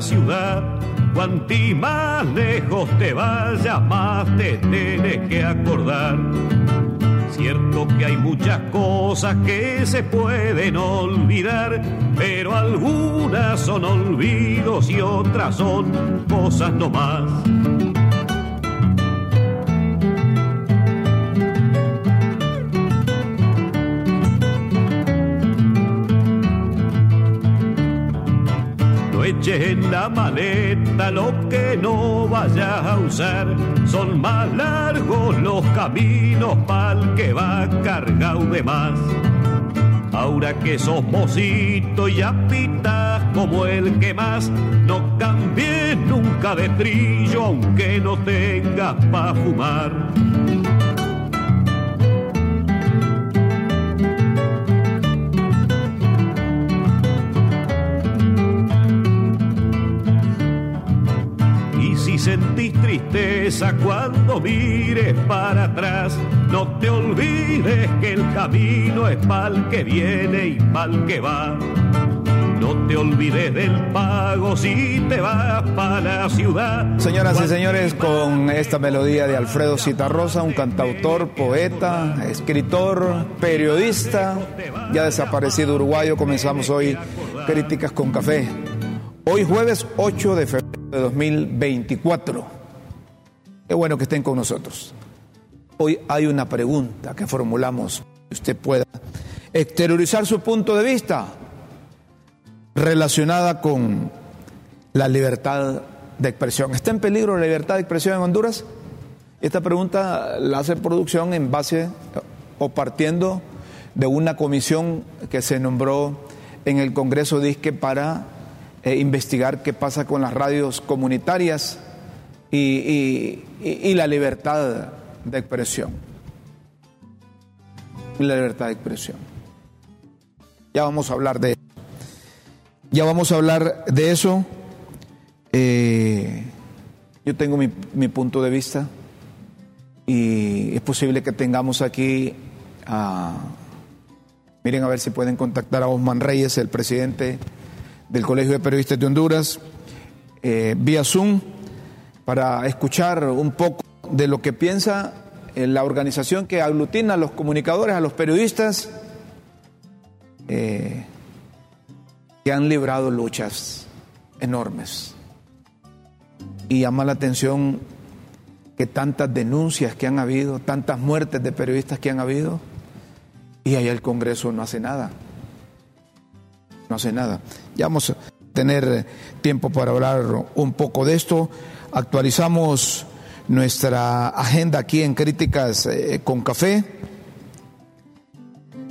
ciudad. Más lejos te vayas, más te tienes que acordar. Cierto que hay muchas cosas que se pueden olvidar, pero algunas son olvidos y otras son cosas no más. En la maleta lo que no vayas a usar. Son más largos los caminos pa'l que va cargado de más. Ahora que sos mocito y apitas como el que más, no cambies nunca de trillo aunque no tengas pa' fumar. Tristeza cuando mires para atrás. No te olvides que el camino es pa'l que viene y pa'l que va. No te olvides del pago si te vas para la ciudad. Señoras y señores, con esta melodía de Alfredo Citarrosa, un cantautor, poeta, escritor, periodista, ya desaparecido uruguayo, comenzamos hoy Críticas con Café. Hoy jueves 8 de febrero de 2024. Qué bueno que estén con nosotros. Hoy hay una pregunta que formulamos, usted pueda exteriorizar su punto de vista relacionada con la libertad de expresión. ¿Está en peligro la libertad de expresión en Honduras? Esta pregunta la hace producción en base o partiendo de una comisión que se nombró en el Congreso Disque para eh, investigar qué pasa con las radios comunitarias y, y, la libertad de expresión. Y la libertad de expresión. Ya vamos a hablar de eso. Ya vamos a hablar de eso. Eh, yo tengo mi, mi, punto de vista y es posible que tengamos aquí a... Miren a ver si pueden contactar a Osman Reyes, el presidente del Colegio de Periodistas de Honduras, eh, vía Zoom, para escuchar un poco de lo que piensa eh, la organización que aglutina a los comunicadores, a los periodistas, eh, que han librado luchas enormes. Y llama la atención que tantas denuncias que han habido, tantas muertes de periodistas que han habido, y ahí el Congreso no hace nada no hace nada. Ya vamos a tener tiempo para hablar un poco de esto. Actualizamos nuestra agenda aquí en Críticas eh, con Café.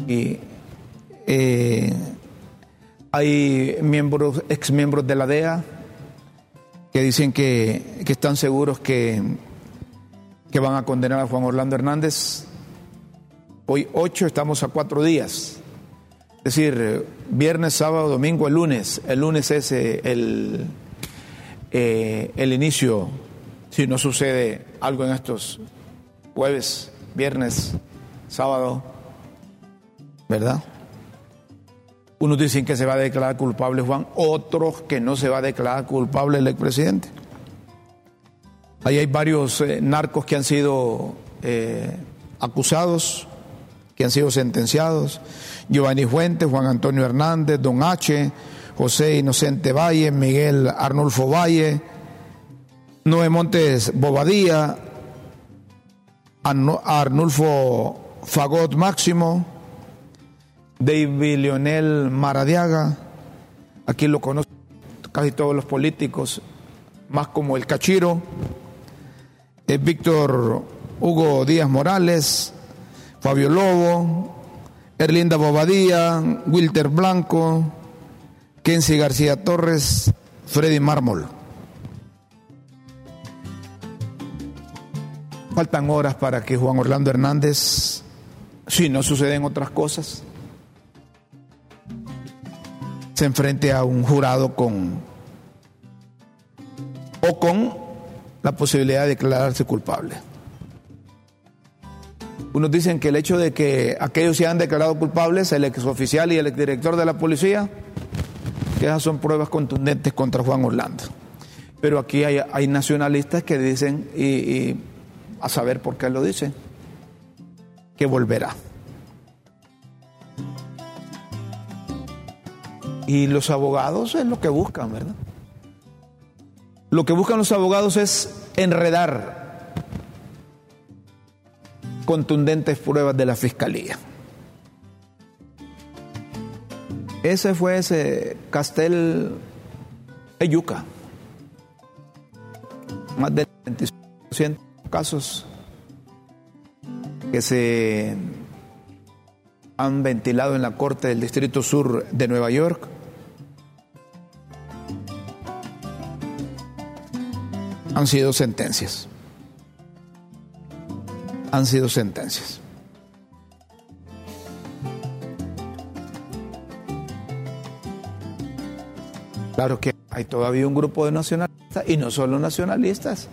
Y eh, hay miembros, ex miembros de la DEA que dicen que, que están seguros que, que van a condenar a Juan Orlando Hernández. Hoy ocho, estamos a cuatro días es decir, viernes, sábado, domingo, el lunes. El lunes es eh, el, eh, el inicio, si no sucede algo en estos jueves, viernes, sábado, ¿verdad? Unos dicen que se va a declarar culpable Juan, otros que no se va a declarar culpable el expresidente. Ahí hay varios eh, narcos que han sido acusados, que han sido sentenciados. Giovanni Fuentes, Juan Antonio Hernández, Don H., José Inocente Valle, Miguel Arnulfo Valle, Noé Montes Bobadía, Arnulfo Fagot Máximo, David Lionel Maradiaga, aquí lo conocen casi todos los políticos, más como el Cachiro, eh, Víctor Hugo Díaz Morales, Fabio Lobo, Erlinda Bobadía, Wilter Blanco, Kenzie García Torres, Freddy Mármol. Faltan horas para que Juan Orlando Hernández, si no suceden otras cosas, se enfrente a un jurado con o con la posibilidad de declararse culpable. Unos dicen que el hecho de que aquellos se han declarado culpables, el exoficial y el exdirector de la policía, que esas son pruebas contundentes contra Juan Orlando. Pero aquí hay, nacionalistas que dicen, y, a saber por qué lo dicen, que volverá. Y los abogados es lo que buscan, ¿verdad? Lo que buscan los abogados es enredar contundentes pruebas de la fiscalía. Ese fue ese Castel Eyuca. Más de 25% casos que se han ventilado en la Corte del Distrito Sur de Nueva York. Han sido sentencias. Han sido sentencias. Claro que hay todavía un grupo de nacionalistas, y no solo nacionalistas,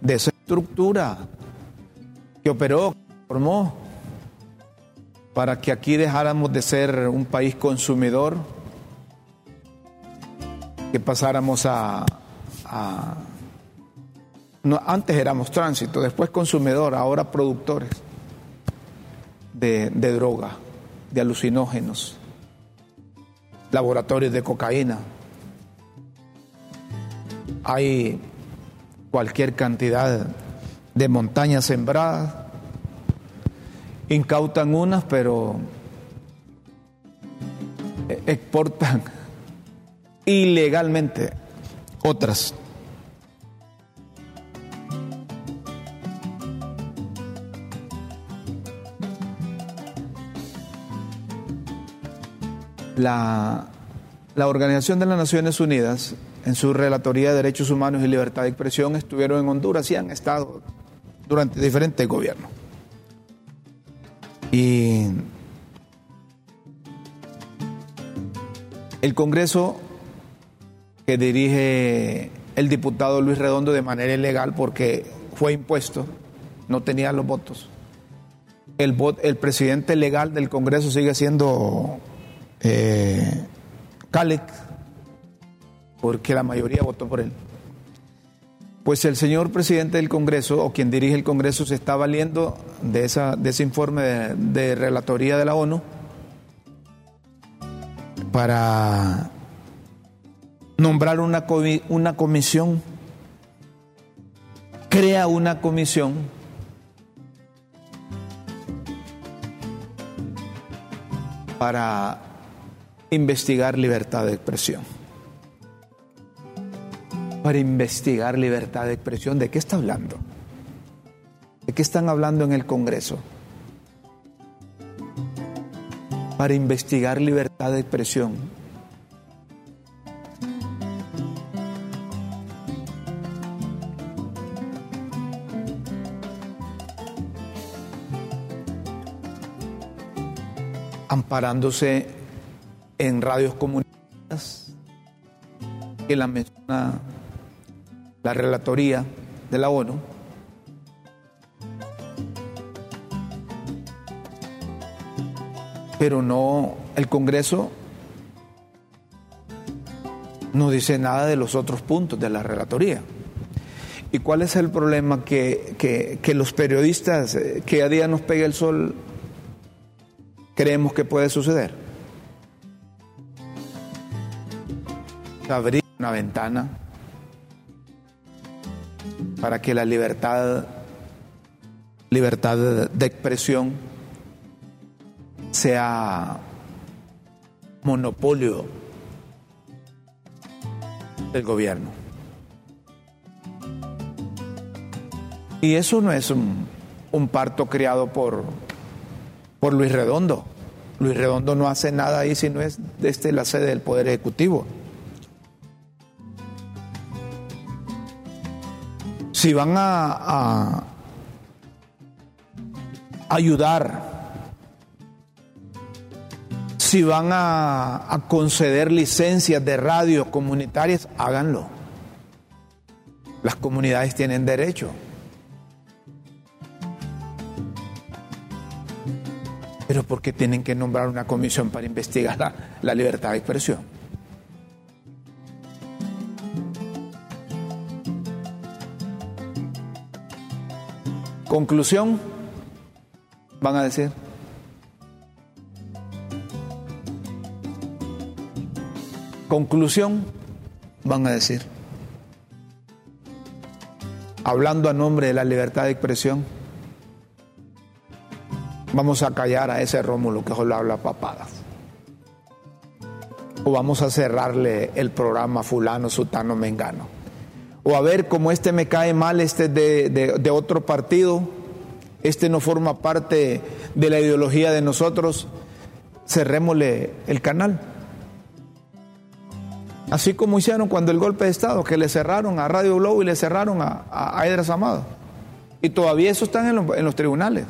de esa estructura que operó, que formó, para que aquí dejáramos de ser un país consumidor, que pasáramos a, antes éramos tránsito, después consumidor, ahora productores de, de droga, de alucinógenos, laboratorios de cocaína hay cualquier cantidad de montañas sembradas, incautan unas, pero exportan ilegalmente otras. La, la Organización de las Naciones Unidas en su Relatoría de Derechos Humanos y Libertad de Expresión estuvieron en Honduras y han estado durante diferentes gobiernos. Y el Congreso que dirige el diputado Luis Redondo de manera ilegal porque fue impuesto, no tenía los votos. El, presidente legal del Congreso sigue siendo eh, porque la mayoría votó por él. Pues el señor presidente del Congreso o quien dirige el Congreso se está valiendo de, esa, de ese informe de, relatoría de la ONU para nombrar una, una comisión, crea una comisión para investigar libertad de expresión para investigar libertad de expresión. ¿De qué está hablando? ¿De qué están hablando en el Congreso? Para investigar libertad de expresión. amparándose en radios comunitarias que la menciona la relatoría de la ONU, pero no, el Congreso no dice nada de los otros puntos de la relatoría. ¿Y cuál es el problema? Que, que, los periodistas, eh, que a día nos pegue el sol, creemos que puede suceder. Abrir una ventana para que la libertad, libertad de expresión sea monopolio del gobierno. Y eso no es un, parto criado por, por Luis Redondo. Luis Redondo no hace nada ahí si no es desde la sede del Poder Ejecutivo. Si van a, ayudar, si van a, conceder licencias de radio comunitarias, háganlo. Las comunidades tienen derecho. Pero ¿por qué tienen que nombrar una comisión para investigar la libertad de expresión? Conclusión, van a decir. Conclusión, van a decir. Hablando a nombre de la libertad de expresión, vamos a callar a ese Rómulo que solo habla papadas. O vamos a cerrarle el programa fulano, sutano, mengano. O a ver, como este me cae mal, este de, de, otro partido, este no forma parte de la ideología de nosotros, cerrémosle el canal. Así como hicieron cuando el golpe de Estado, que le cerraron a Radio Globo y le cerraron a, a, a Edras Amado. Y todavía eso están en los, en los tribunales.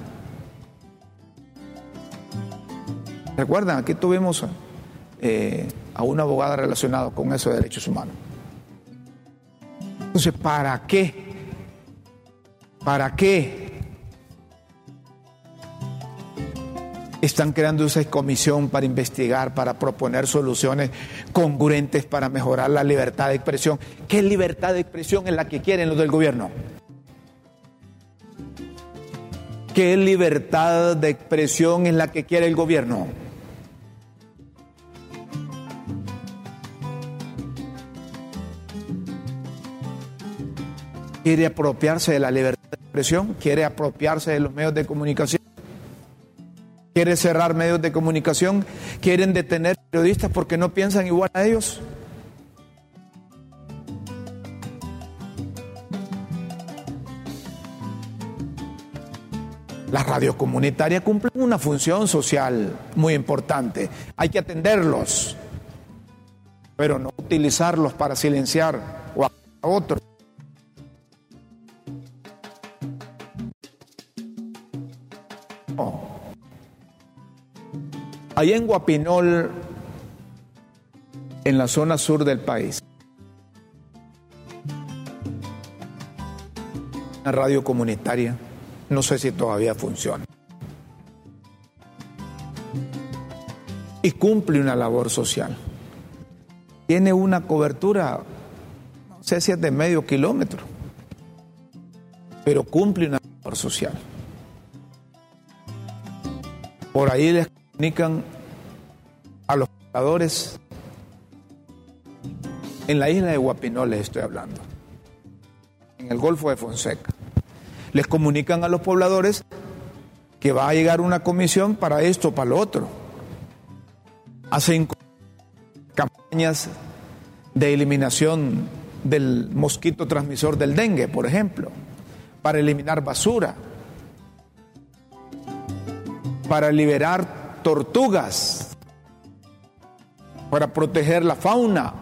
Recuerdan, aquí tuvimos eh, a una abogada relacionada con eso de derechos humanos. Entonces, ¿para qué? ¿Para qué están creando esa comisión para investigar, para proponer soluciones congruentes para mejorar la libertad de expresión? ¿Qué libertad de expresión es la que quieren los del gobierno? ¿Qué libertad de expresión es la que quiere el gobierno? Quiere apropiarse de la libertad de expresión, quiere apropiarse de los medios de comunicación, quiere cerrar medios de comunicación, quieren detener periodistas porque no piensan igual a ellos. Las radios comunitarias cumplen una función social muy importante. Hay que atenderlos, pero no utilizarlos para silenciar o a otros. Ahí en Guapinol, en la zona sur del país, una radio comunitaria, no sé si todavía funciona. Y cumple una labor social. Tiene una cobertura, no sé si es de medio kilómetro, pero cumple una labor social. Por ahí les comunican a los pobladores en la isla de Guapinol les estoy hablando, en el Golfo de Fonseca. Les comunican a los pobladores que va a llegar una comisión para esto, para lo otro. Hacen campañas de eliminación del mosquito transmisor del dengue, por ejemplo, para eliminar basura, para liberar tortugas, para proteger la fauna.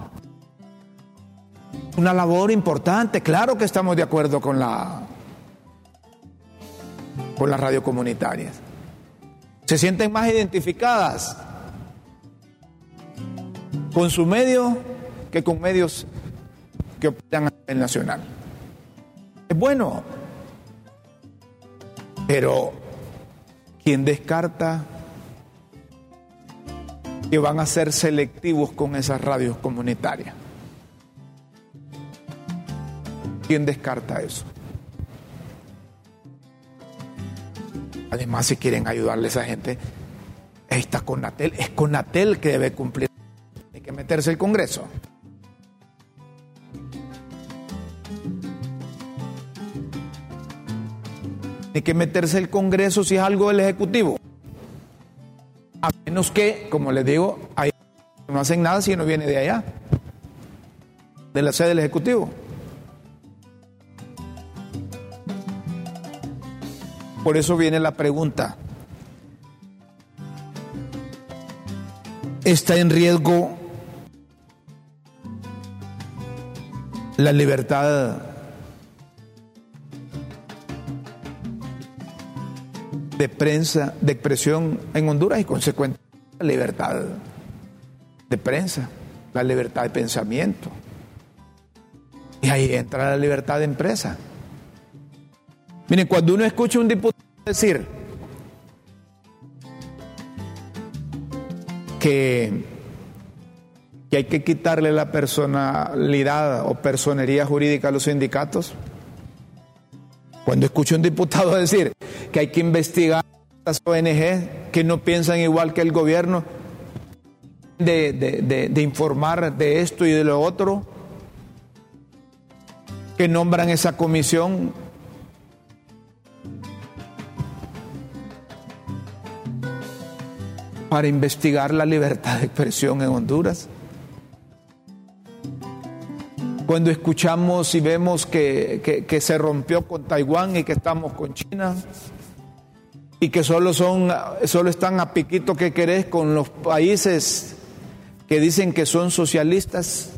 Una labor importante, claro que estamos de acuerdo con la con las radio comunitarias. Se sienten más identificadas con su medio que con medios que operan a nivel nacional. Es bueno, pero quien descarta que van a ser selectivos con esas radios comunitarias. ¿Quién descarta eso? Además, si quieren ayudarle a esa gente, está Conatel, es Conatel que debe cumplir, hay que meterse el Congreso. Hay que meterse el Congreso si es algo del Ejecutivo. A menos que, como les digo, ahí no hacen nada si no viene de allá, de la sede del Ejecutivo. Por eso viene la pregunta. ¿Está en riesgo la libertad de prensa, de expresión en Honduras y consecuentemente la libertad de prensa, la libertad de pensamiento. Y ahí entra la libertad de empresa. Miren, cuando uno escucha a un diputado decir que, que hay que quitarle la personalidad o personería jurídica a los sindicatos. Cuando escucho a un diputado decir que hay que investigar las ONG que no piensan igual que el gobierno, de, de, de, informar de esto y de lo otro, que nombran esa comisión. para investigar la libertad de expresión en Honduras. Cuando escuchamos y vemos que, que, se rompió con Taiwán y que estamos con China, y que solo son solo están a piquito que querés con los países que dicen que son socialistas.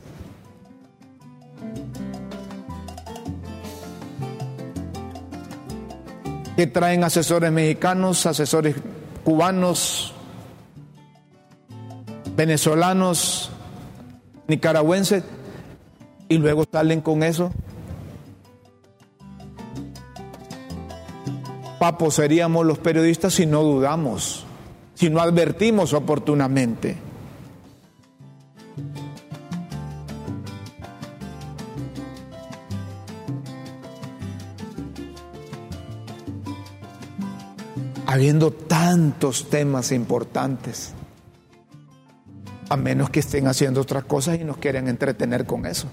que traen asesores mexicanos, asesores cubanos, venezolanos, nicaragüenses, y luego salen con eso. Papo seríamos los periodistas si no dudamos, si no advertimos oportunamente. habiendo tantos temas importantes, a menos que estén haciendo otras cosas y nos quieran entretener con eso,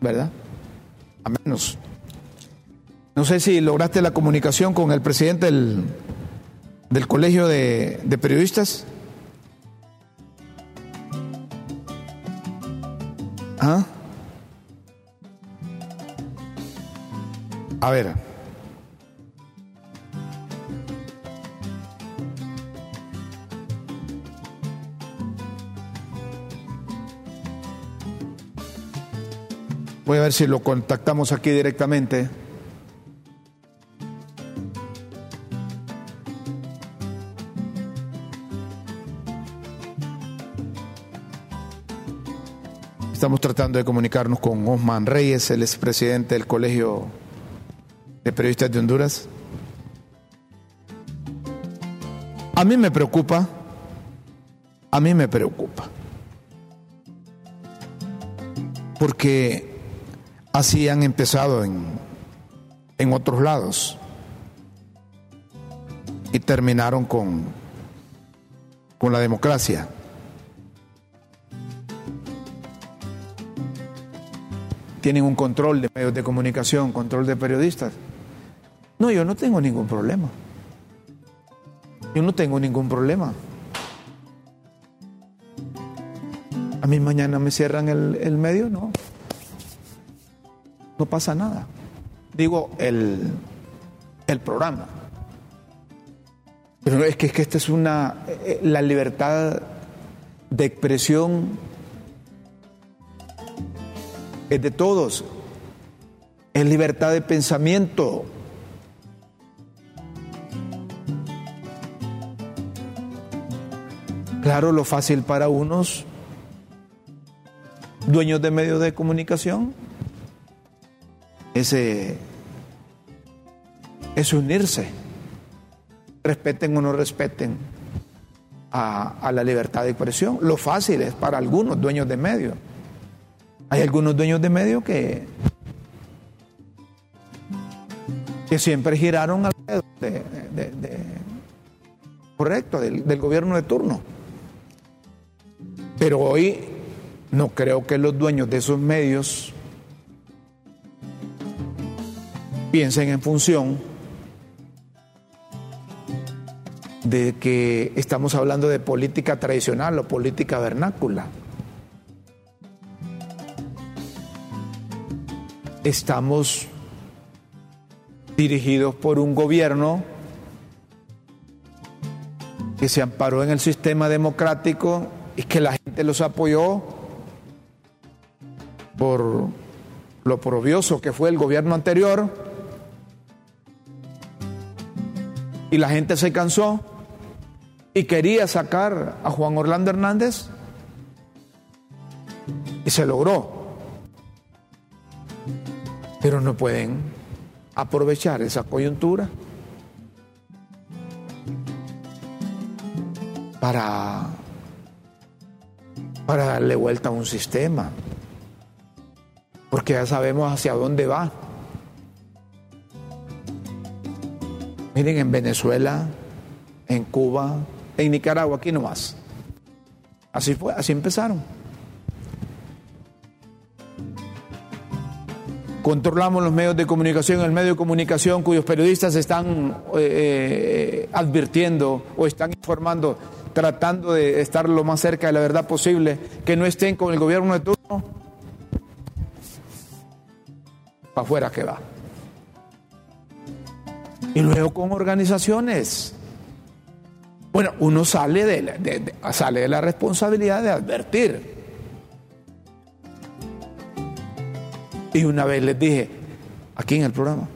¿verdad? A menos. No sé si lograste la comunicación con el presidente del, del Colegio de, Periodistas. ¿Ah? A ver. Voy a ver si lo contactamos aquí directamente. Estamos tratando de comunicarnos con Osman Reyes, el expresidente del Colegio de Periodistas de Honduras. A mí me preocupa, a mí me preocupa, porque Así han empezado en, en otros lados y terminaron con, con la democracia. Tienen un control de medios de comunicación, control de periodistas. No, yo no tengo ningún problema. Yo no tengo ningún problema. A mí mañana me cierran el, el medio, no no pasa nada. Digo, el, el programa. Pero es que, es que esta es una. Eh, la libertad de expresión es de todos. Es libertad de pensamiento. Claro, lo fácil para unos dueños de medios de comunicación es, es unirse, respeten o no respeten a, la libertad de expresión. Lo fácil es para algunos dueños de medios. Hay algunos dueños de medios que, que siempre giraron alrededor de, correcto, del gobierno de turno. Pero hoy no creo que los dueños de esos medios piensen en función de que estamos hablando de política tradicional o política vernácula. Estamos dirigidos por un gobierno que se amparó en el sistema democrático y que la gente los apoyó por lo probioso que fue el gobierno anterior y la gente se cansó y quería sacar a Juan Orlando Hernández y se logró. Pero no pueden aprovechar esa coyuntura para para darle vuelta a un sistema, porque ya sabemos hacia dónde va. Miren, en Venezuela, en Cuba, en Nicaragua, aquí nomás. Así fue, así empezaron. Controlamos los medios de comunicación, el medio de comunicación cuyos periodistas están eh, eh, advirtiendo o están informando, tratando de estar lo más cerca de la verdad posible, que no estén con el gobierno de turno, para afuera que va. Y luego con organizaciones. Bueno, uno sale de, de, sale de la responsabilidad de advertir. Y una vez les dije, aquí en el programa,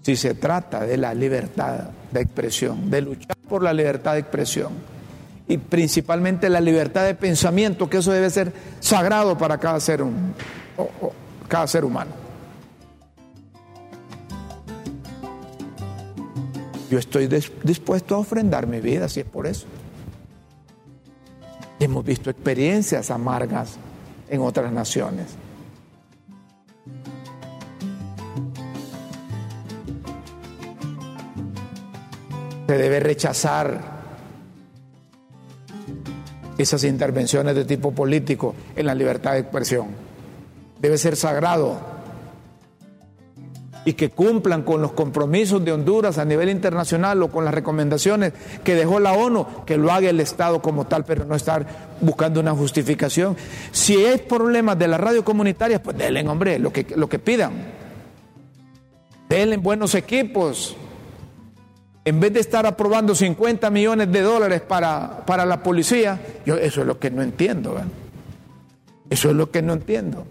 si se trata de la libertad de expresión, de luchar por la libertad de expresión y principalmente la libertad de pensamiento, que eso debe ser sagrado para cada ser, cada ser humano. Yo estoy dispuesto a ofrendar mi vida si es por eso. Hemos visto experiencias amargas en otras naciones. Se debe rechazar esas intervenciones de tipo político en la libertad de expresión. Debe ser sagrado y que cumplan con los compromisos de Honduras a nivel internacional o con las recomendaciones que dejó la ONU, que lo haga el Estado como tal, pero no estar buscando una justificación. Si hay problemas de las radio comunitarias, pues denle, hombre, lo que, lo que pidan. Denle buenos equipos, en vez de estar aprobando 50 millones de dólares para, para la policía, yo eso es lo que no entiendo. Eso es lo que no entiendo.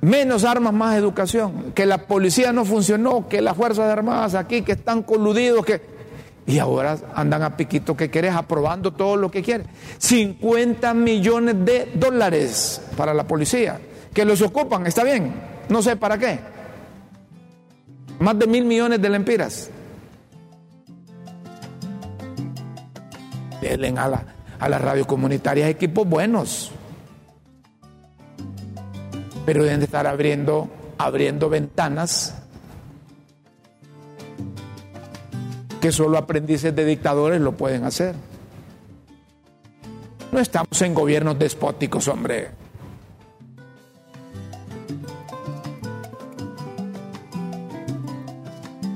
Menos armas, más educación. Que la policía no funcionó, que las Fuerzas Armadas aquí, que están coludidos, que... Y ahora andan a piquito que quieres, aprobando todo lo que quieren. 50 millones de dólares para la policía. Que los ocupan, está bien. No sé para qué. Más de mil millones de lempiras. denle a, la, a las radios comunitarias equipos buenos. Pero deben de estar abriendo, abriendo ventanas que solo aprendices de dictadores lo pueden hacer. No estamos en gobiernos despóticos, hombre.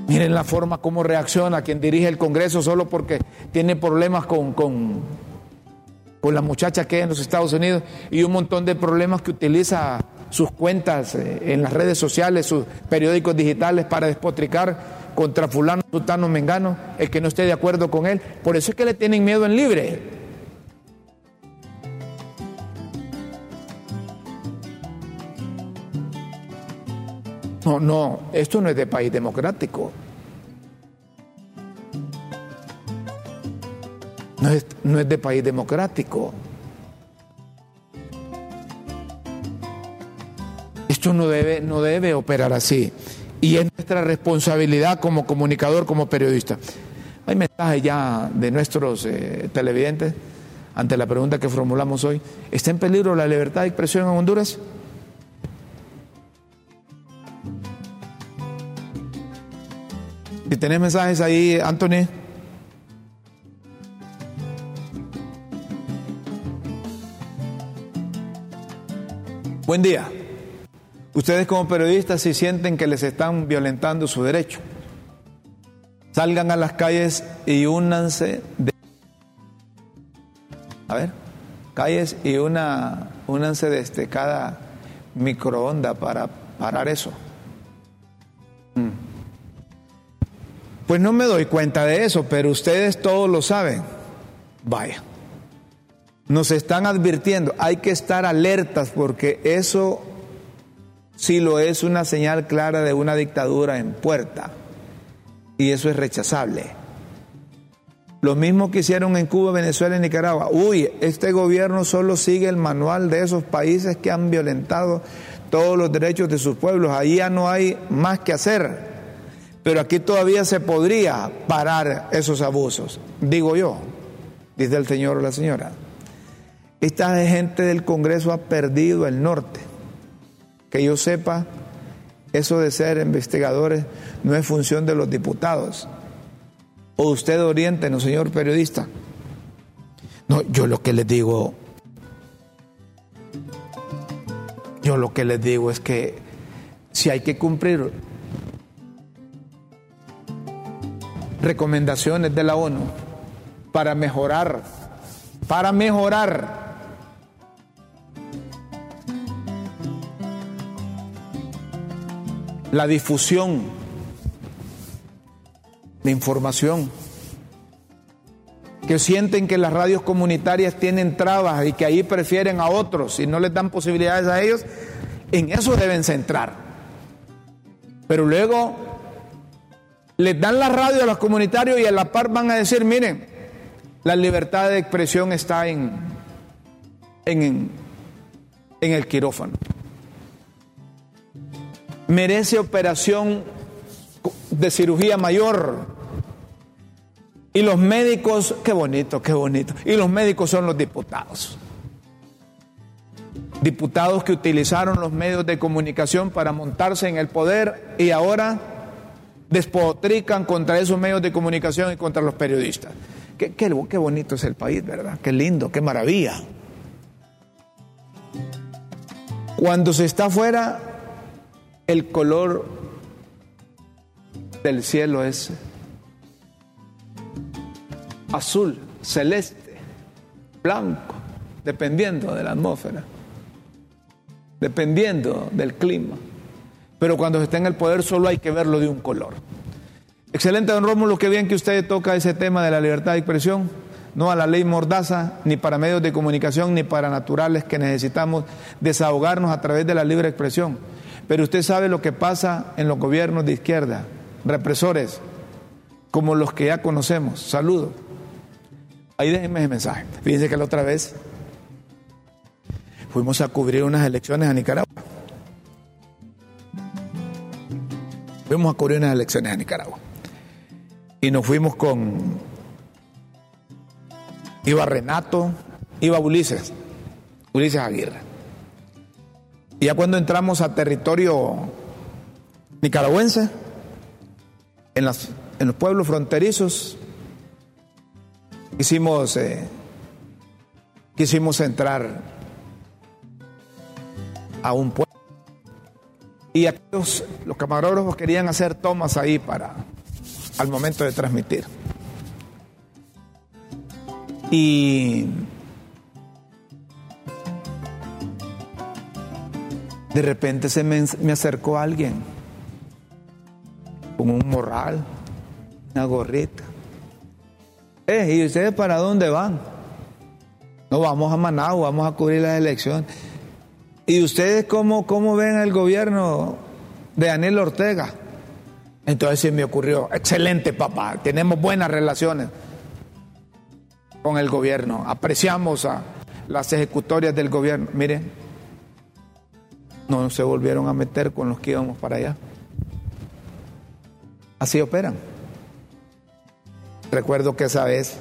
Miren la forma como reacciona quien dirige el Congreso solo porque tiene problemas con, con, con la muchacha que hay en los Estados Unidos y un montón de problemas que utiliza sus cuentas eh, en las redes sociales, sus periódicos digitales para despotricar contra fulano, sutano, mengano, el que no esté de acuerdo con él. Por eso es que le tienen miedo en libre. No, no, esto no es de país democrático. No es, no es de país democrático. No debe, no debe operar así. Y es nuestra responsabilidad como comunicador, como periodista. Hay mensajes ya de nuestros eh, televidentes ante la pregunta que formulamos hoy. ¿Está en peligro la libertad de expresión en Honduras? Si tenés mensajes ahí, Anthony. Buen día. Ustedes como periodistas si sienten que les están violentando su derecho, salgan a las calles y únanse de... A ver, calles y una, únanse desde cada microonda para parar eso. Mm. Pues no me doy cuenta de eso, pero ustedes todos lo saben. Vaya. Nos están advirtiendo, hay que estar alertas porque eso sí lo es una señal clara de una dictadura en puerta y eso es rechazable. Lo mismo que hicieron en Cuba, Venezuela y Nicaragua. Uy, este gobierno solo sigue el manual de esos países que han violentado todos los derechos de sus pueblos. Ahí ya no hay más que hacer. Pero aquí todavía se podría parar esos abusos, digo yo, dice el señor o la señora. esta gente del Congreso ha perdido el norte. Que yo sepa, eso de ser investigadores no es función de los diputados. O usted oriente, señor periodista. No, yo lo que les digo, yo lo que les digo es que si hay que cumplir recomendaciones de la ONU para mejorar, para mejorar la difusión de información, que sienten que las radios comunitarias tienen trabas y que ahí prefieren a otros y no les dan posibilidades a ellos, en eso deben centrar. Pero luego les dan la radio a los comunitarios y a la par van a decir, miren, la libertad de expresión está en, en, en el quirófano merece operación de cirugía mayor. Y los médicos, qué bonito, qué bonito. Y los médicos son los diputados. Diputados que utilizaron los medios de comunicación para montarse en el poder y ahora despotrican contra esos medios de comunicación y contra los periodistas. Qué, qué, qué bonito es el país, ¿verdad? Qué lindo, qué maravilla. Cuando se está afuera, el color del cielo es azul, celeste, blanco, dependiendo de la atmósfera, dependiendo del clima. Pero cuando se está en el poder solo hay que verlo de un color. Excelente, don Rómulo, qué bien que usted toca ese tema de la libertad de expresión, no a la ley mordaza, ni para medios de comunicación, ni para naturales que necesitamos desahogarnos a través de la libre expresión. Pero usted sabe lo que pasa en los gobiernos de izquierda, represores, como los que ya conocemos. Saludos. Ahí déjenme ese mensaje. Fíjense que la otra vez fuimos a cubrir unas elecciones a Nicaragua. Fuimos a cubrir unas elecciones a Nicaragua. Y nos fuimos con. Iba Renato, iba Ulises, Ulises Aguirre. Y ya cuando entramos a territorio nicaragüense, en, las, en los pueblos fronterizos, quisimos, eh, quisimos entrar a un pueblo. Y aquellos, los camarógrafos querían hacer tomas ahí para, al momento de transmitir. Y De repente se me, acercó alguien con un morral, una gorrita. Eh, ¿y ustedes para dónde van? No, vamos a Managua, vamos a cubrir las elecciones. ¿Y ustedes cómo, cómo ven el gobierno de Daniel Ortega? Entonces se me ocurrió, excelente papá, tenemos buenas relaciones con el gobierno, apreciamos a las ejecutorias del gobierno. Miren, no se volvieron a meter con los que íbamos para allá. Así operan. Recuerdo que esa vez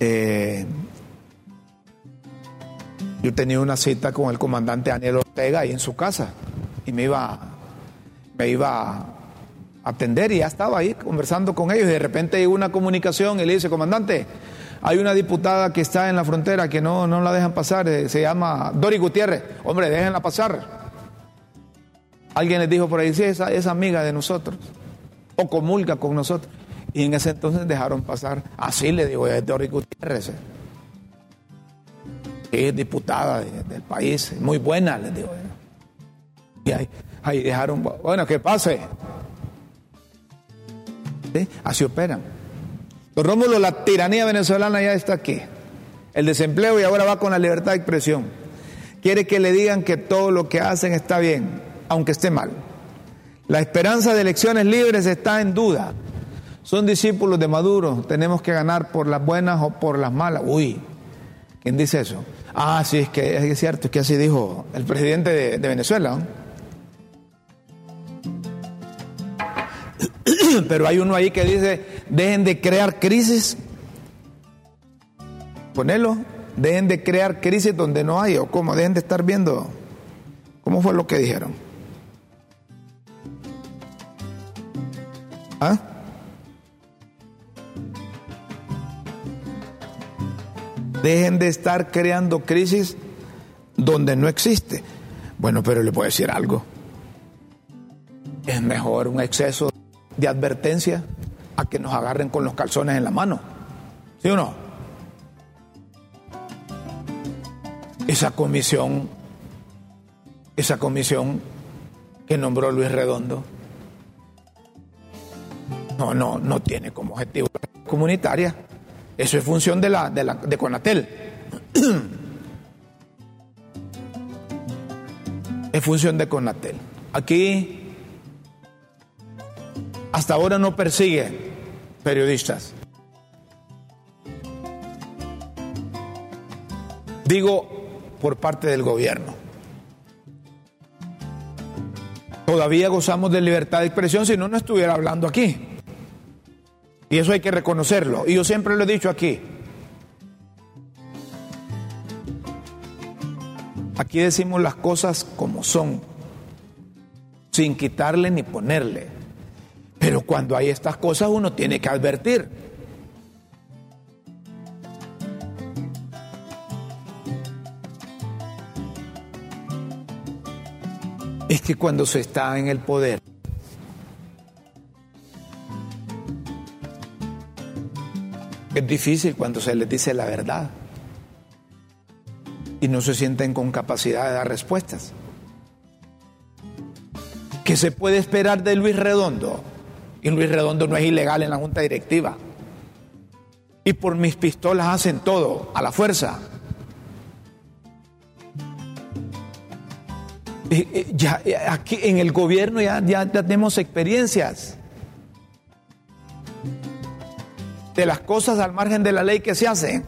eh, yo tenía una cita con el comandante Daniel Ortega ahí en su casa y me iba, me iba a atender y ya estaba ahí conversando con ellos y de repente llegó una comunicación y le dice, comandante, hay una diputada que está en la frontera que no, no la dejan pasar, eh, se llama Dori Gutiérrez. Hombre, déjenla pasar. Alguien les dijo por ahí, sí, esa es amiga de nosotros, o comulga con nosotros. Y en ese entonces dejaron pasar, así le digo, es Dori Gutiérrez. Que es diputada del país, muy buena, les digo. Y ahí, ahí dejaron, bueno, que pase. Así operan. Don Rómulo, la tiranía venezolana ya está aquí. El desempleo y ahora va con la libertad de expresión. Quiere que le digan que todo lo que hacen está bien, aunque esté mal. La esperanza de elecciones libres está en duda. Son discípulos de Maduro. Tenemos que ganar por las buenas o por las malas. Uy, ¿quién dice eso? Ah, sí, es que es cierto, es que así dijo el presidente de, Venezuela. Pero hay uno ahí que dice, dejen de crear crisis. Ponelo. Dejen de crear crisis donde no hay, o cómo, dejen de estar viendo. ¿Cómo fue lo que dijeron? ¿Ah? Dejen de estar creando crisis donde no existe. Bueno, pero le puedo decir algo. Es mejor un exceso de advertencia a que nos agarren con los calzones en la mano. ¿Sí o no? Esa comisión, esa comisión que nombró Luis Redondo, no, no, no tiene como objetivo la comunitaria. Eso es función de la de, la, de Conatel. es función de Conatel. Aquí hasta ahora no persigue periodistas. Digo por parte del gobierno. Todavía gozamos de libertad de expresión si no, no estuviera hablando aquí. Y eso hay que reconocerlo. Y yo siempre lo he dicho aquí. Aquí decimos las cosas como son, sin quitarle ni ponerle. Pero cuando hay estas cosas uno tiene que advertir. Es que cuando se está en el poder, es difícil cuando se les dice la verdad y no se sienten con capacidad de dar respuestas. ¿Qué se puede esperar de Luis Redondo? Luis Redondo no es ilegal en la junta directiva. Y por mis pistolas hacen todo, a la fuerza. Ya, aquí en el gobierno ya, ya, tenemos experiencias de las cosas al margen de la ley que se hacen.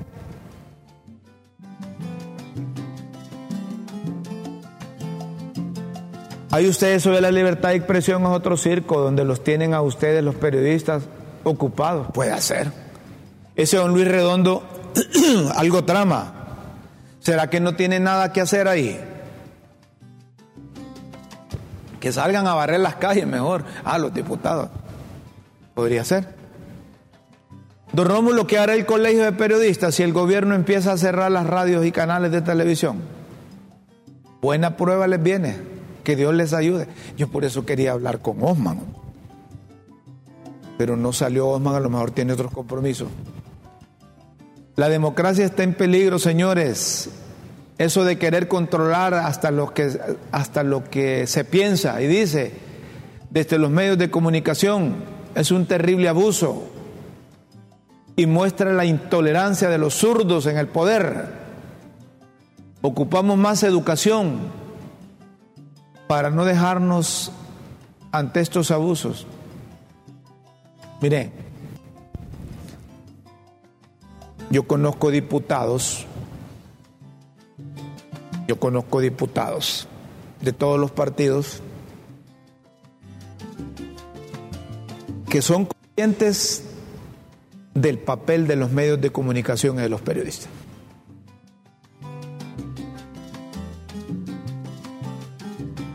Hay ustedes sobre la libertad de expresión es otro circo donde los tienen a ustedes los periodistas ocupados. Puede ser. Ese don Luis Redondo algo trama. ¿Será que no tiene nada que hacer ahí? Que salgan a barrer las calles mejor. Ah, los diputados. Podría ser. Don Rómulo, ¿qué hará el colegio de periodistas si el gobierno empieza a cerrar las radios y canales de televisión? Buena prueba les viene que Dios les ayude. Yo por eso quería hablar con Osman. Pero no salió Osman, a lo mejor tiene otros compromisos. La democracia está en peligro, señores. Eso de querer controlar hasta lo que, hasta lo que se piensa y dice desde los medios de comunicación es un terrible abuso y muestra la intolerancia de los zurdos en el poder. Ocupamos más educación, para no dejarnos ante estos abusos. Mire, yo conozco diputados, yo conozco diputados de todos los partidos que son conscientes del papel de los medios de comunicación y de los periodistas.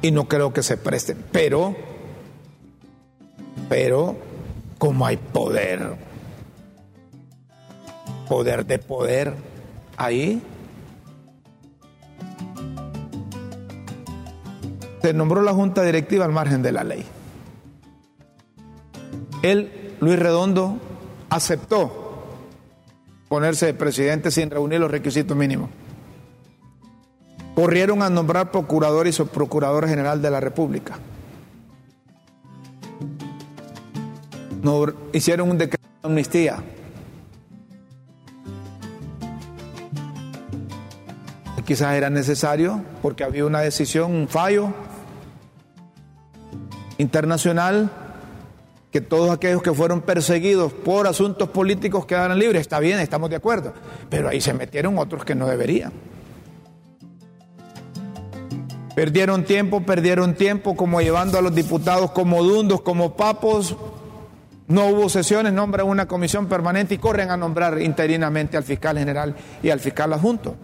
Y no creo que se presten. Pero, pero, como hay poder, poder de poder ahí, se nombró la junta directiva al margen de la ley. Él, Luis Redondo, aceptó ponerse de presidente sin reunir los requisitos mínimos corrieron a nombrar procurador y subprocurador general de la República. No, hicieron un decreto de amnistía. Quizás era necesario porque había una decisión, un fallo internacional que todos aquellos que fueron perseguidos por asuntos políticos quedaran libres. Está bien, estamos de acuerdo. Pero ahí se metieron otros que no deberían. Perdieron tiempo, perdieron tiempo como llevando a los diputados como dundos, como papos, No hubo sesiones, nombran una comisión permanente y corren a nombrar interinamente al fiscal general y al fiscal adjunto.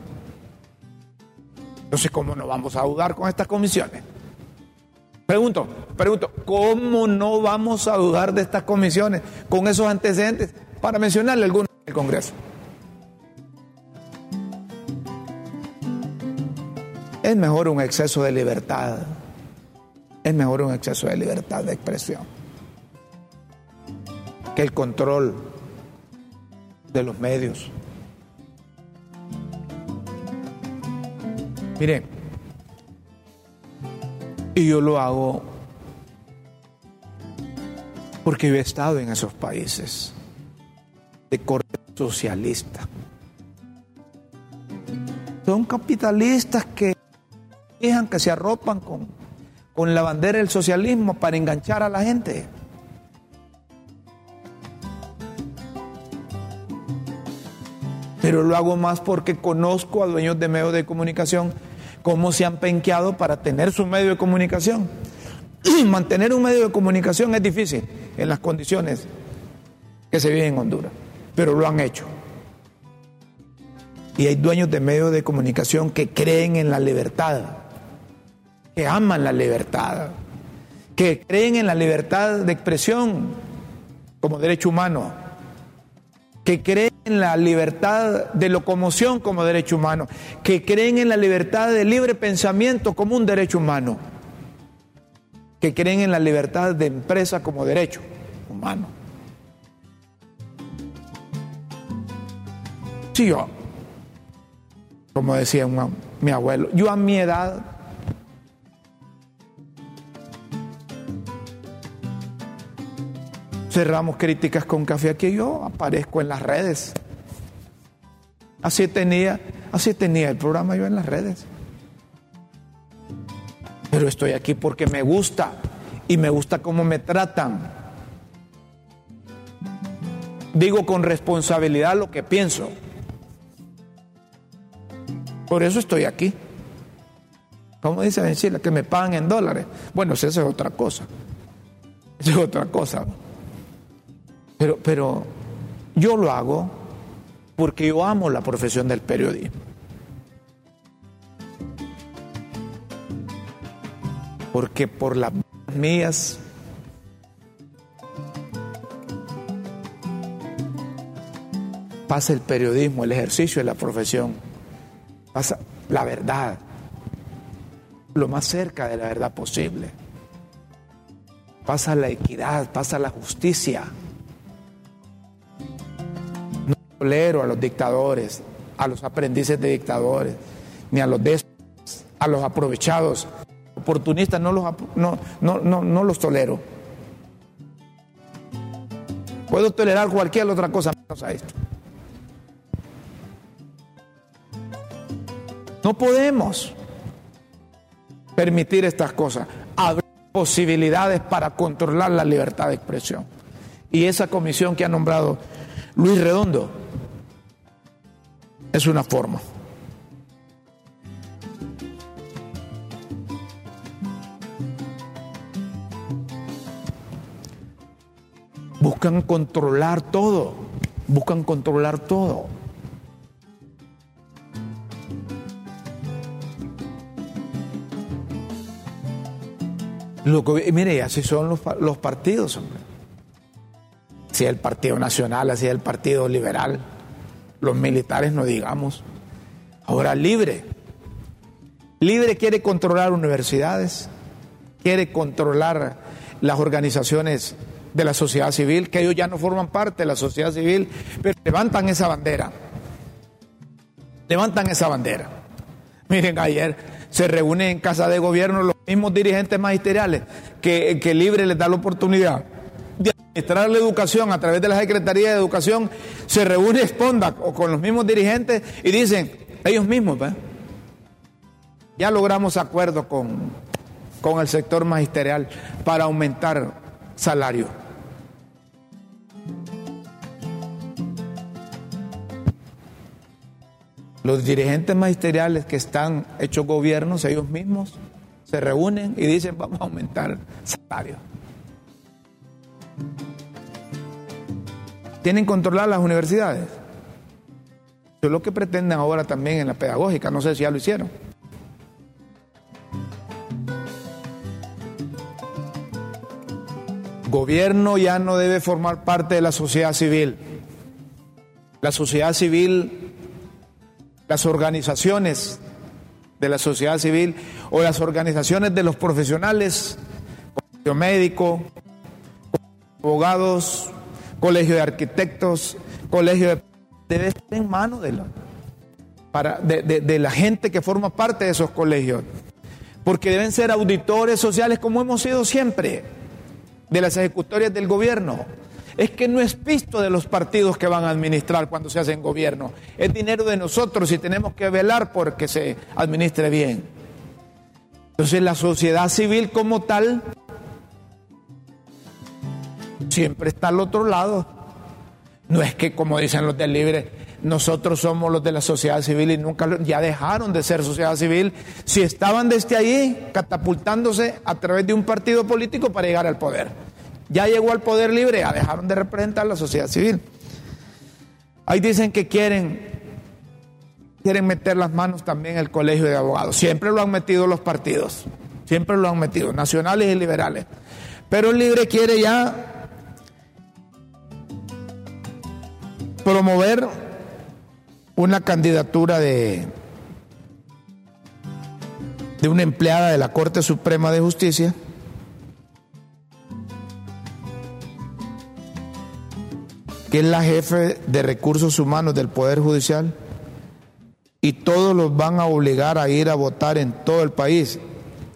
Entonces, ¿cómo no vamos a dudar con estas comisiones? Pregunto, pregunto, ¿cómo no vamos a dudar de estas comisiones con esos antecedentes? Para mencionarle algunos del Congreso. Es mejor un exceso de libertad. Es mejor un exceso de libertad de expresión que el control de los medios. Miren, y yo lo hago porque yo he estado en esos países de corte socialista. Son capitalistas que dejan que se arropan con, con la bandera del socialismo para enganchar a la gente. Pero lo hago más porque conozco a dueños de medios de comunicación cómo se han penqueado para tener su medio de comunicación. Mantener un medio de comunicación es difícil en las condiciones que se viven en Honduras, pero lo han hecho. Y hay dueños de medios de comunicación que creen en la libertad, que aman la libertad, que creen en la libertad de expresión como derecho humano, que creen en la libertad de locomoción como derecho humano, que creen en la libertad de libre pensamiento como un derecho humano, que creen en la libertad de empresa como derecho humano. Sí, yo, como decía mi abuelo, yo a mi edad cerramos críticas con café aquí yo aparezco en las redes. Así tenía, así tenía el programa yo en las redes. Pero estoy aquí porque me gusta y me gusta cómo me tratan. Digo con responsabilidad lo que pienso. Por eso estoy aquí. Como dice en Chile, que me pagan en dólares. Bueno, esa es otra cosa. Esa es otra cosa. Pero, pero yo lo hago porque yo amo la profesión del periodismo. Porque por las mías pasa el periodismo, el ejercicio de la profesión, pasa la verdad, lo más cerca de la verdad posible, pasa la equidad, pasa la justicia tolero a los dictadores, a los aprendices de dictadores, ni a los déspotas, a los aprovechados, oportunistas, no los, no, no, no, los tolero. Puedo tolerar cualquier otra cosa menos a esto. No podemos permitir estas cosas. Habrá posibilidades para controlar la libertad de expresión. Y esa comisión que ha nombrado Luis Redondo es una forma. Buscan controlar todo, buscan controlar todo. Lo que, mire, así son los, los partidos, hombre. Si el Partido Nacional, así el Partido Liberal los militares no digamos. Ahora libre. Libre quiere controlar universidades, quiere controlar las organizaciones de la sociedad civil, que ellos ya no forman parte de la sociedad civil, pero levantan esa bandera. Levantan esa bandera. Miren, ayer se reúnen en casa de gobierno los mismos dirigentes magisteriales que, que Libre les da la oportunidad administrar la educación a través de la Secretaría de Educación, se reúne Esponda con los mismos dirigentes y dicen, ellos mismos, ya logramos acuerdo con, con el sector magisterial para aumentar salario. Los dirigentes magisteriales que están hechos gobiernos, ellos mismos, se reúnen y dicen, vamos a aumentar salario. Tienen controladas las universidades. Eso es lo que pretenden ahora también en la pedagógica, no sé si ya lo hicieron. Gobierno ya no debe formar parte de la sociedad civil. La sociedad civil, las organizaciones de la sociedad civil o las organizaciones de los profesionales, colegio médico, abogados, colegio de arquitectos, colegio de... debe estar en manos de la, para, de, de la gente que forma parte de esos colegios, porque deben ser auditores sociales como hemos sido siempre de las ejecutorias del gobierno. Es que no es visto de los partidos que van a administrar cuando se hacen gobierno. Es dinero de nosotros y tenemos que velar porque se administre bien. Entonces la sociedad civil como tal siempre está al otro lado. No es que como dicen los del libre, nosotros somos los de la sociedad civil y nunca ya dejaron de ser sociedad civil si estaban desde ahí catapultándose a través de un partido político para llegar al poder. Ya llegó al poder libre, ya dejaron de representar la sociedad civil. Ahí dicen que quieren quieren meter las manos también el colegio de abogados. Siempre lo han metido los partidos, siempre lo han metido, nacionales y liberales. Pero el libre quiere ya promover una candidatura de, de una empleada de la Corte Suprema de Justicia que es la jefe de recursos humanos del Poder Judicial y todos los van a obligar a ir a votar en todo el país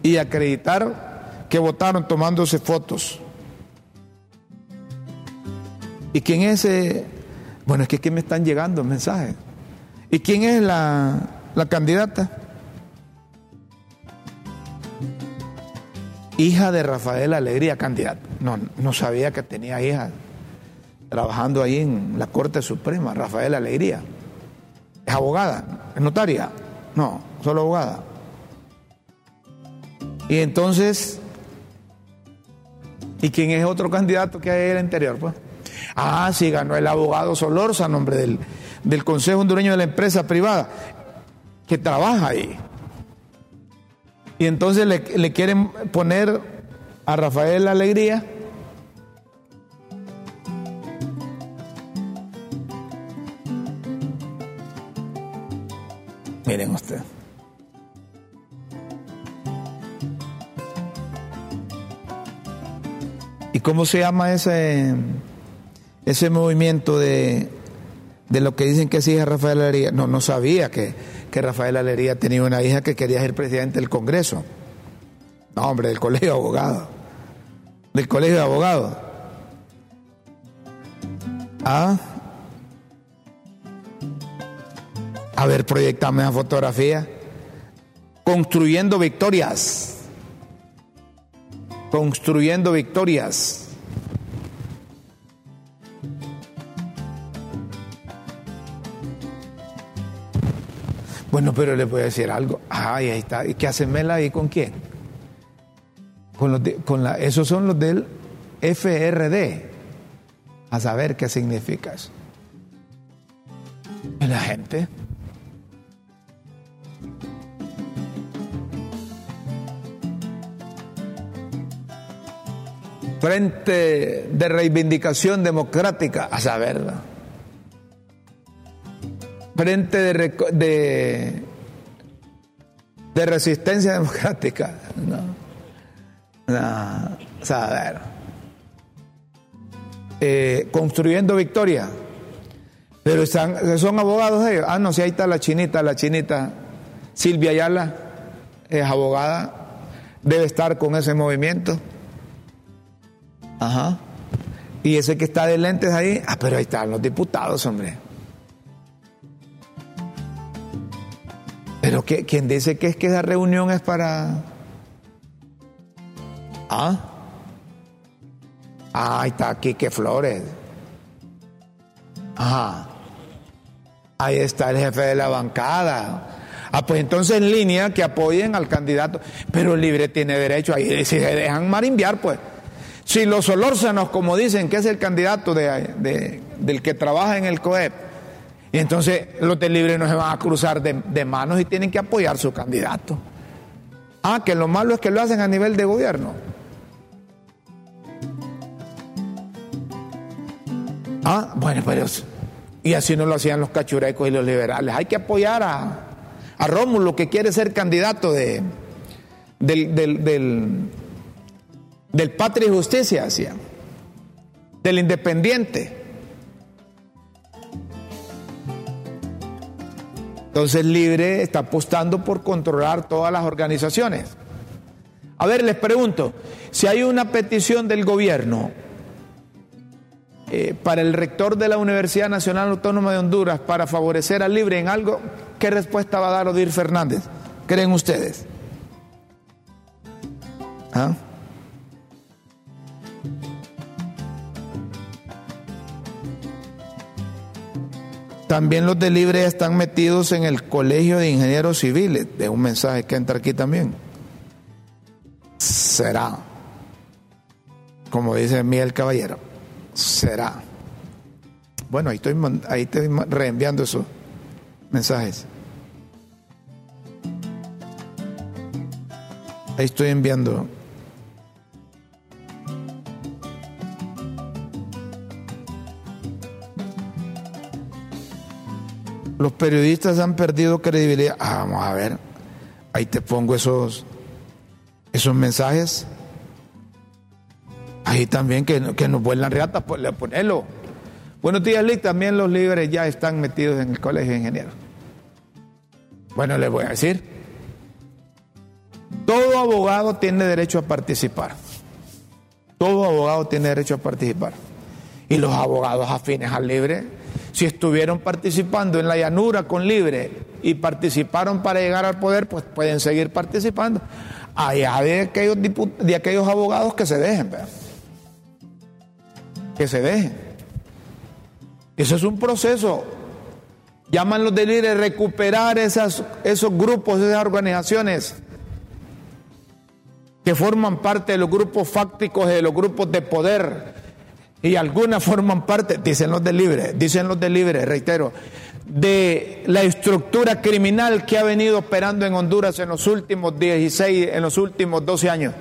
y acreditar que votaron tomándose fotos. ¿Y quién es ese? Bueno, es que aquí me están llegando mensajes. ¿Y quién es la, la candidata? Hija de Rafael Alegría, candidata. No, no sabía que tenía hija trabajando ahí en la Corte Suprema, Rafael Alegría. ¿Es abogada? ¿Es notaria? No, solo abogada. Y entonces, ¿y quién es otro candidato que hay en el interior? Pues? Ah, sí, ganó el abogado Solorza, nombre del, del Consejo Hondureño de la Empresa Privada, que trabaja ahí. Y entonces le, le quieren poner a Rafael Alegría Miren usted. ¿Y cómo se llama ese, ese movimiento de, de lo que dicen que es hija Rafael Alería? No, no sabía que, que Rafael Alería tenía una hija que quería ser presidente del Congreso. No, hombre, del colegio de abogados. Del colegio de abogados. Ah. A ver, proyectame esa fotografía. Construyendo victorias. Construyendo victorias. Bueno, pero le voy a decir algo. Ay, ahí está. ¿Y qué hace Mela ahí con quién? Con los con la, esos son los del FRD. A saber qué significa eso. La gente. Frente de Reivindicación Democrática, a saber. Frente de, de, Resistencia Democrática, no. no saber. Eh, construyendo victoria. Pero están, son abogados ellos. Ah, no, si ahí está la chinita, la chinita Silvia Ayala, es abogada, debe estar con ese movimiento. Ajá. Y ese que está de lentes ahí, ah, pero ahí están los diputados, hombre. Pero que, ¿quién dice que es que esa reunión es para... Ah. Ah, está Quique Flores. Ajá. Ahí está el jefe de la bancada. Ah, pues entonces en línea que apoyen al candidato. Pero el libre tiene derecho ahí. Si se dejan marimbiar, pues. Si los solórzanos, como dicen, que es el candidato de, del que trabaja en el COEP. Y entonces los del libre no se van a cruzar de, manos y tienen que apoyar su candidato. Ah, que lo malo es que lo hacen a nivel de gobierno. Ah, bueno, pero y así no lo hacían los cachurecos y los liberales. Hay que apoyar a, a Rómulo que quiere ser candidato de, del, del, del, Patria y Justicia, decían, del Independiente. Entonces Libre está apostando por controlar todas las organizaciones. A ver, les pregunto, si hay una petición del gobierno eh, para el rector de la Universidad Nacional Autónoma de Honduras para favorecer al Libre en algo, ¿qué respuesta va a dar Odir Fernández? ¿Creen ustedes? ¿Ah? También los de Libre están metidos en el Colegio de Ingenieros Civiles. De un mensaje que entra aquí también. Será. Como dice Miguel Caballero. Será. Bueno, ahí estoy, ahí estoy reenviando esos mensajes. Ahí estoy enviando. Los periodistas han perdido credibilidad. Ah, vamos a ver. Ahí te pongo esos, esos mensajes. Ahí también que, que nos vuelan reata, pues ponelo. Buenos días, Lick. También los libres ya están metidos en el colegio de ingenieros. Bueno, les voy a decir. Todo abogado tiene derecho a participar. Todo abogado tiene derecho a participar. Y los abogados afines al libre si estuvieron participando en la llanura con libre y participaron para llegar al poder, pues pueden seguir participando. Allá de aquellos, de aquellos abogados que se dejen, que se dejen. Eso es un proceso. Llaman los de libre recuperar esas, esos grupos, esas organizaciones que forman parte de los grupos fácticos, de los grupos de poder, y algunas forman parte, dicen los de libre, dicen los de libre, reitero, de la estructura criminal que ha venido operando en Honduras en los últimos 16, en los últimos 12 años.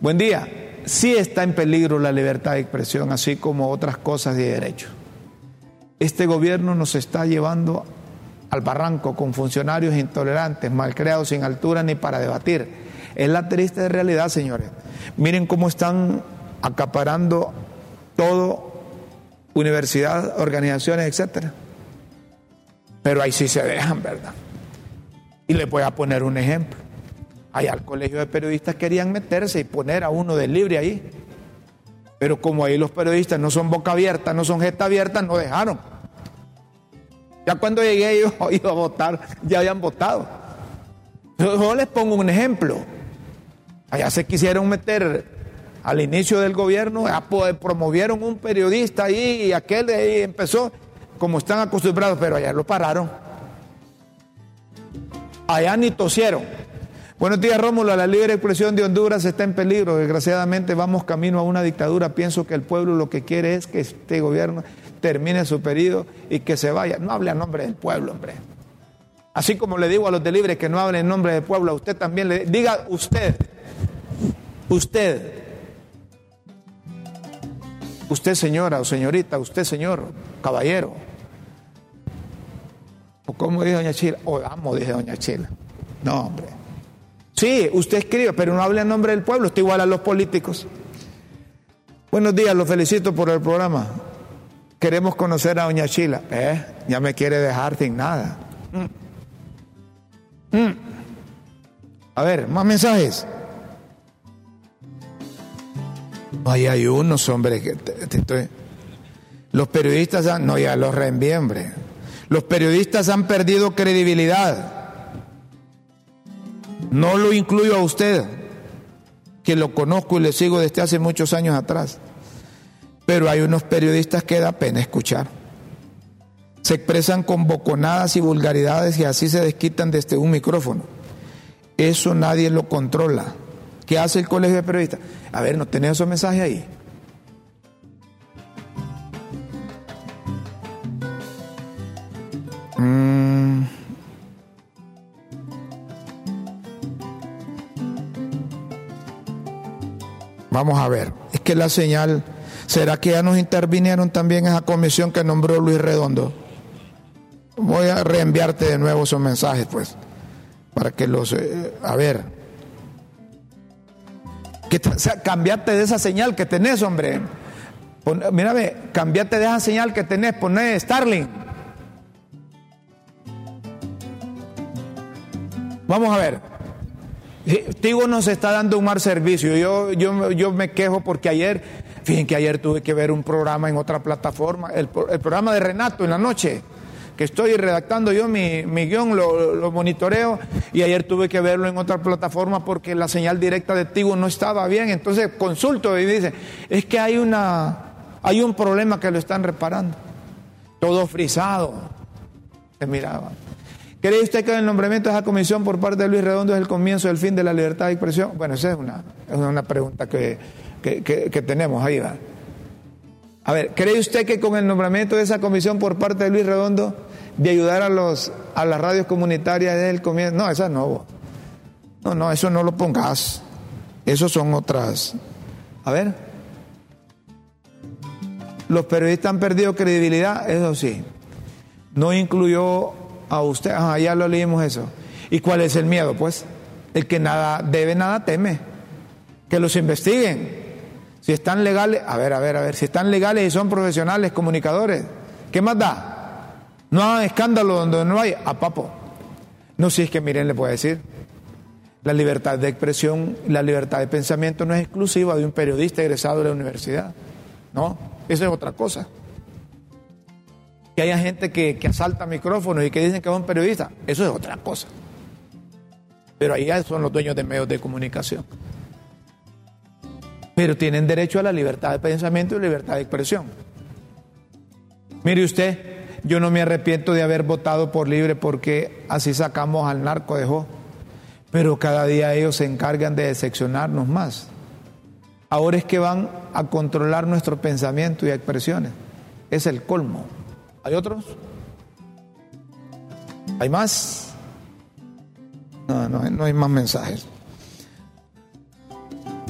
Buen día. Sí está en peligro la libertad de expresión, así como otras cosas de derecho. Este gobierno nos está llevando al barranco con funcionarios intolerantes, malcreados, sin altura ni para debatir. Es la triste realidad, señores. Miren cómo están acaparando todo, universidad, organizaciones, etcétera. Pero ahí sí se dejan, ¿verdad? Y les voy a poner un ejemplo. Allá al colegio de periodistas querían meterse y poner a uno del libre ahí. Pero como ahí los periodistas no son boca abierta, no son jeta abierta, no dejaron. Ya cuando llegué yo iba a votar, ya habían votado. Yo les pongo un ejemplo. Allá se quisieron meter al inicio del gobierno, promovieron un periodista ahí y aquel de ahí empezó, como están acostumbrados, pero allá lo pararon. Allá ni tosieron. Buenos días, Rómulo. La libre expresión de Honduras está en peligro. Desgraciadamente vamos camino a una dictadura. Pienso que el pueblo lo que quiere es que este gobierno termine su periodo y que se vaya. No hable a nombre del pueblo, hombre. Así como le digo a los de libre que no hablen en nombre del pueblo, a usted también le diga usted, usted, Usted señora o señorita, usted señor, caballero. ¿O cómo dice doña Chila? O amo, dice doña Chila. No, hombre. Sí, usted escribe, pero no hable en nombre del pueblo, está igual a los políticos. Buenos días, los felicito por el programa. Queremos conocer a doña Chila. Eh, ya me quiere dejar sin nada. Mm. Mm. A ver, más mensajes. Ahí hay unos, hombre, que los periodistas han, no, ya los reenviembre. Los periodistas han perdido credibilidad. No lo incluyo a usted, que lo conozco y le sigo desde hace muchos años atrás. Pero hay unos periodistas que da pena escuchar. Se expresan con boconadas y vulgaridades y así se desquitan desde un micrófono. Eso nadie lo controla. ¿Qué hace el colegio de periodistas? A ver, ¿no tenés esos mensajes ahí? Mm. Vamos a ver, es que la señal, ¿será que ya nos intervinieron también esa comisión que nombró Luis Redondo? Voy a reenviarte de nuevo esos mensajes, pues, para que los... Eh, a ver. Cambiate de esa señal que tenés, hombre. mírame, cambiate de esa señal que tenés, poné Starling. Vamos a ver. Tigo nos está dando un mal servicio. Yo, yo, yo me quejo porque ayer, fíjense que ayer tuve que ver un programa en otra plataforma, el programa de Renato en la noche, que estoy redactando yo mi, guion, lo, monitoreo, y ayer tuve que verlo en otra plataforma porque la señal directa de Tigo no estaba bien. Entonces consulto y dice, es que hay, una, hay un problema que lo están reparando. Todo frisado. Se miraba. ¿Cree usted que el nombramiento de esa comisión por parte de Luis Redondo es el comienzo del fin de la libertad de expresión? Bueno, esa es una, es una pregunta que, que, tenemos ahí. ¿va? A ver, ¿cree usted que con el nombramiento de esa comisión por parte de Luis Redondo de ayudar a, los, a las radios comunitarias es el comienzo? No, esa no. No, no, eso no lo pongas. Eso son otras. A ver. Los periodistas han perdido credibilidad, eso sí. No incluyó a usted, ah, ya lo leímos eso. ¿Y cuál es el miedo? Pues el que nada debe, nada teme. Que los investiguen. Si están legales, a ver, a ver, a ver, si están legales y son profesionales, comunicadores, ¿qué más da? No hagan escándalo donde no hay, a papo. No, si es que miren, le puedo decir, la libertad de expresión, la libertad de pensamiento no es exclusiva de un periodista egresado de la universidad. No, eso es otra cosa que haya gente que, asalta micrófonos y que dicen que es un periodista, eso es otra cosa. Pero ahí son los dueños de medios de comunicación. Pero tienen derecho a la libertad de pensamiento y libertad de expresión. Mire usted, yo no me arrepiento de haber votado por libre porque así sacamos al narco de Jo. Pero cada día ellos se encargan de decepcionarnos más. Ahora es que van a controlar nuestro pensamiento y expresiones. Es el colmo. ¿Hay otros? ¿Hay más? No, no, no hay más mensajes.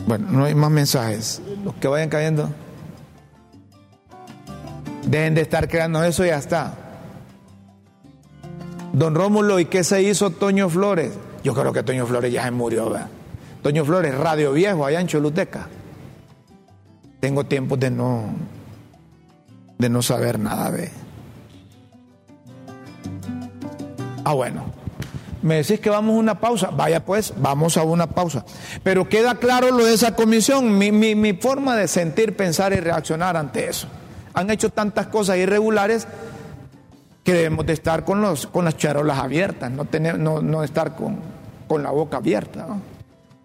Bueno, no hay más mensajes. Los que vayan cayendo. Dejen de estar creando eso y ya está. Don Rómulo, ¿y qué se hizo Toño Flores? Yo creo que Toño Flores ya se murió, ¿verdad? Toño Flores, Radio Viejo, allá en Choluteca. Tengo tiempo de no, de no saber nada de Ah, bueno. Me decís que vamos a una pausa. Vaya pues, vamos a una pausa. Pero queda claro lo de esa comisión, mi, mi, forma de sentir, pensar y reaccionar ante eso. Han hecho tantas cosas irregulares que debemos de estar con, los, con las charolas abiertas, no, tener, no, no estar con, con la boca abierta.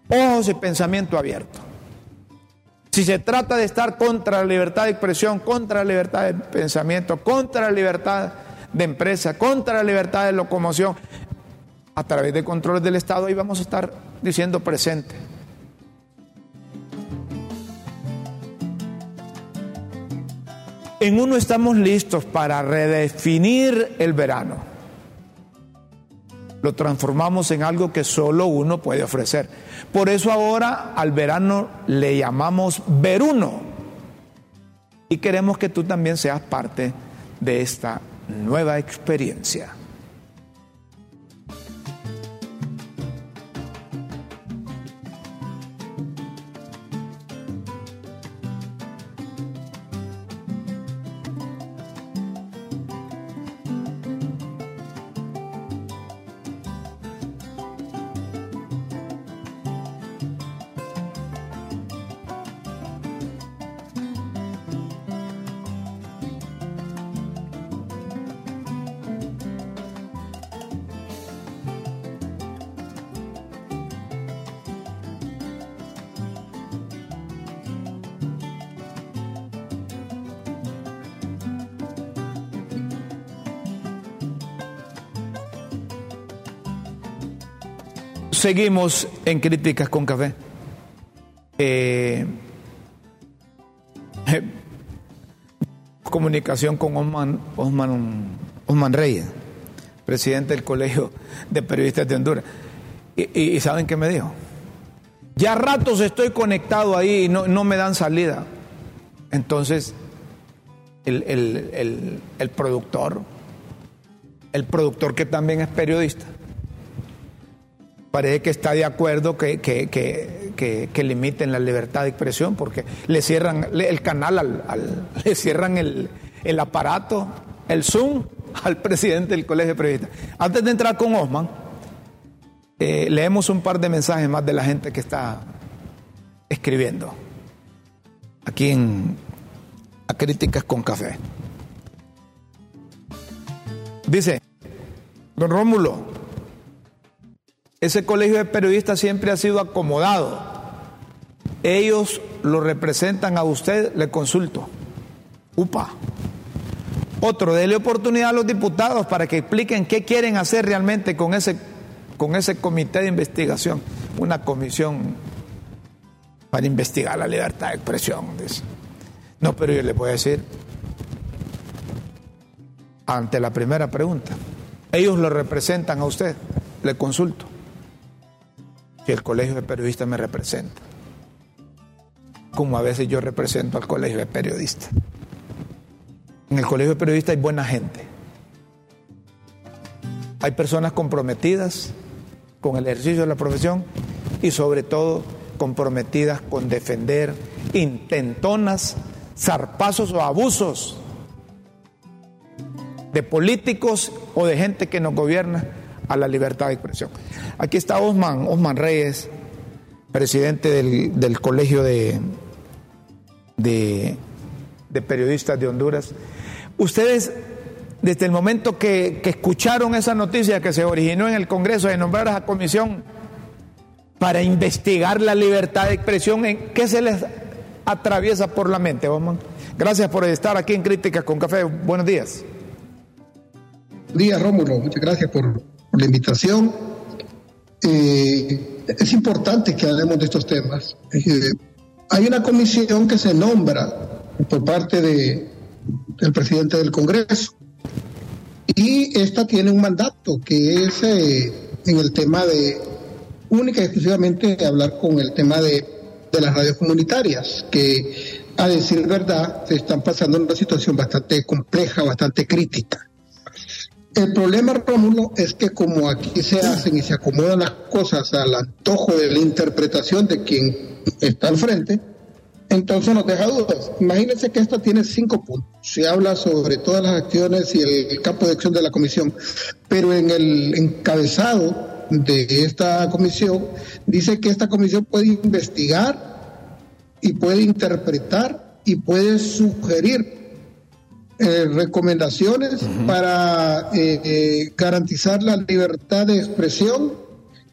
Ojos y pensamiento abierto. Si se trata de estar contra la libertad de expresión, contra la libertad de pensamiento, contra la libertad de empresa, contra la libertad de locomoción, a través de controles del Estado, ahí vamos a estar diciendo presente. En uno estamos listos para redefinir el verano. Lo transformamos en algo que solo uno puede ofrecer. Por eso ahora al verano le llamamos veruno. Y queremos que tú también seas parte de esta nueva experiencia. Seguimos en críticas con café. Eh, comunicación con Osman, Osman, Osman Reyes, presidente del Colegio de Periodistas de Honduras. Y, y, ¿saben qué me dijo? Ya ratos estoy conectado ahí y no, no me dan salida. Entonces, el, el, el, productor, el productor que también es periodista, parece que está de acuerdo que, que, que, limiten la libertad de expresión porque le cierran el canal, al, le cierran el, el, aparato, el Zoom al presidente del Colegio de Periodistas. Antes de entrar con Osman, eh, leemos un par de mensajes más de la gente que está escribiendo aquí en a Críticas con Café. Dice, don Rómulo, ese colegio de periodistas siempre ha sido acomodado. Ellos lo representan a usted, le consulto. Upa. Otro, déle oportunidad a los diputados para que expliquen qué quieren hacer realmente con ese, con ese comité de investigación. Una comisión para investigar la libertad de expresión. No, pero yo le voy a decir, ante la primera pregunta, ellos lo representan a usted, le consulto. Si el colegio de periodistas me representa, como a veces yo represento al colegio de periodistas. En el colegio de periodistas hay buena gente. Hay personas comprometidas con el ejercicio de la profesión y sobre todo comprometidas con defender intentonas, zarpazos o abusos de políticos o de gente que nos gobierna a la libertad de expresión. Aquí está Osman, Osman Reyes, presidente del, Colegio de, de, Periodistas de Honduras. Ustedes, desde el momento que, que escucharon esa noticia que se originó en el Congreso de nombrar a esa comisión, para investigar la libertad de expresión. ¿En qué se les atraviesa por la mente, Osman? Gracias por estar aquí en Críticas con Café. Buenos días. Buenos días, Rómulo. Muchas gracias por, la invitación. Eh, es importante que hablemos de estos temas. Hay una comisión que se nombra por parte de, del presidente del Congreso y esta tiene un mandato que es eh, en el tema de única y exclusivamente hablar con el tema de, las radios comunitarias, que a decir verdad se están pasando en una situación bastante compleja, bastante crítica. El problema, Rómulo, es que como aquí se hacen y se acomodan las cosas al antojo de la interpretación de quien está al frente, entonces nos deja dudas. Imagínense que esto tiene cinco puntos. Se habla sobre todas las acciones y el campo de acción de la comisión, pero en el encabezado de esta comisión dice que esta comisión puede investigar y puede interpretar y puede sugerir eh, recomendaciones para eh, eh, garantizar la libertad de expresión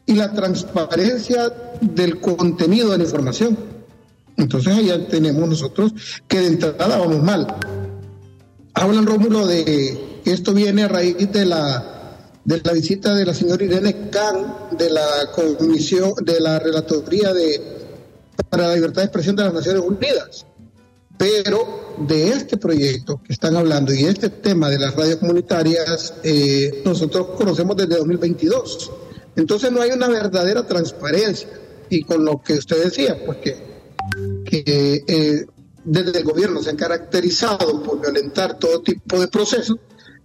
y la transparencia del contenido de la información. Entonces allá tenemos nosotros que de entrada vamos mal. Hablan Rómulo de esto viene a raíz de la de la visita de la señora Irene Khan de la comisión de la relatoría de para la libertad de expresión de las Naciones Unidas. Pero de este proyecto que están hablando y este tema de las radios comunitarias, eh, nosotros conocemos desde 2022. Entonces no hay una verdadera transparencia. Y con lo que usted decía, pues que, que eh, desde el gobierno se han caracterizado por violentar todo tipo de procesos,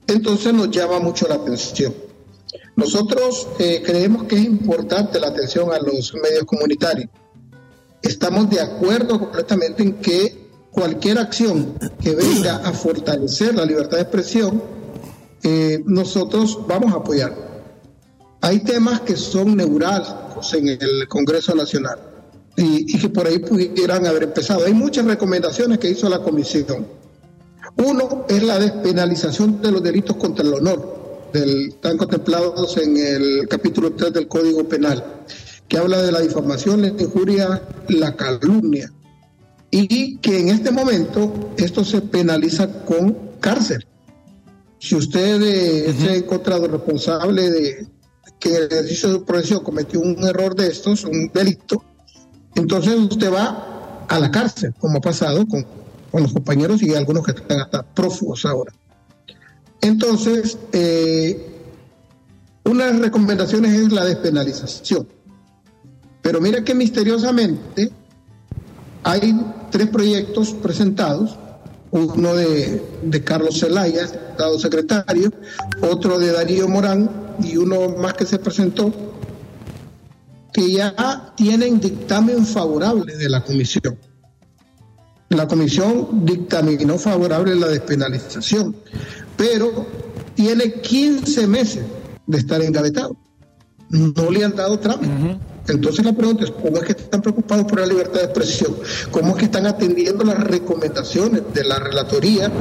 entonces nos llama mucho la atención. Nosotros eh, creemos que es importante la atención a los medios comunitarios. Estamos de acuerdo completamente en que cualquier acción que venga a fortalecer la libertad de expresión, eh, nosotros vamos a apoyar. Hay temas que son neurálgicos en el Congreso Nacional y, que por ahí pudieran haber empezado. Hay muchas recomendaciones que hizo la Comisión. Uno es la despenalización de los delitos contra el honor están contemplados en el capítulo 3 del Código Penal, que habla de la difamación, la injuria, la calumnia, y que en este momento esto se penaliza con cárcel. Si usted eh, es encontrado responsable de que en el ejercicio de su profesión cometió un error de estos, un delito, entonces usted va a la cárcel, como ha pasado con, con los compañeros y algunos que están hasta prófugos ahora. Entonces, eh, una de las recomendaciones es la despenalización. Pero mira que misteriosamente hay tres proyectos presentados, uno de, Carlos Zelaya, Estado secretario, otro de Darío Morán y uno más que se presentó, que ya tienen dictamen favorable de la comisión. La comisión dictaminó favorable la despenalización, pero tiene 15 meses de estar engavetado. No le han dado trámite. Entonces la pregunta es, ¿cómo es que están preocupados por la libertad de expresión? ¿Cómo es que están atendiendo las recomendaciones de la relatoría,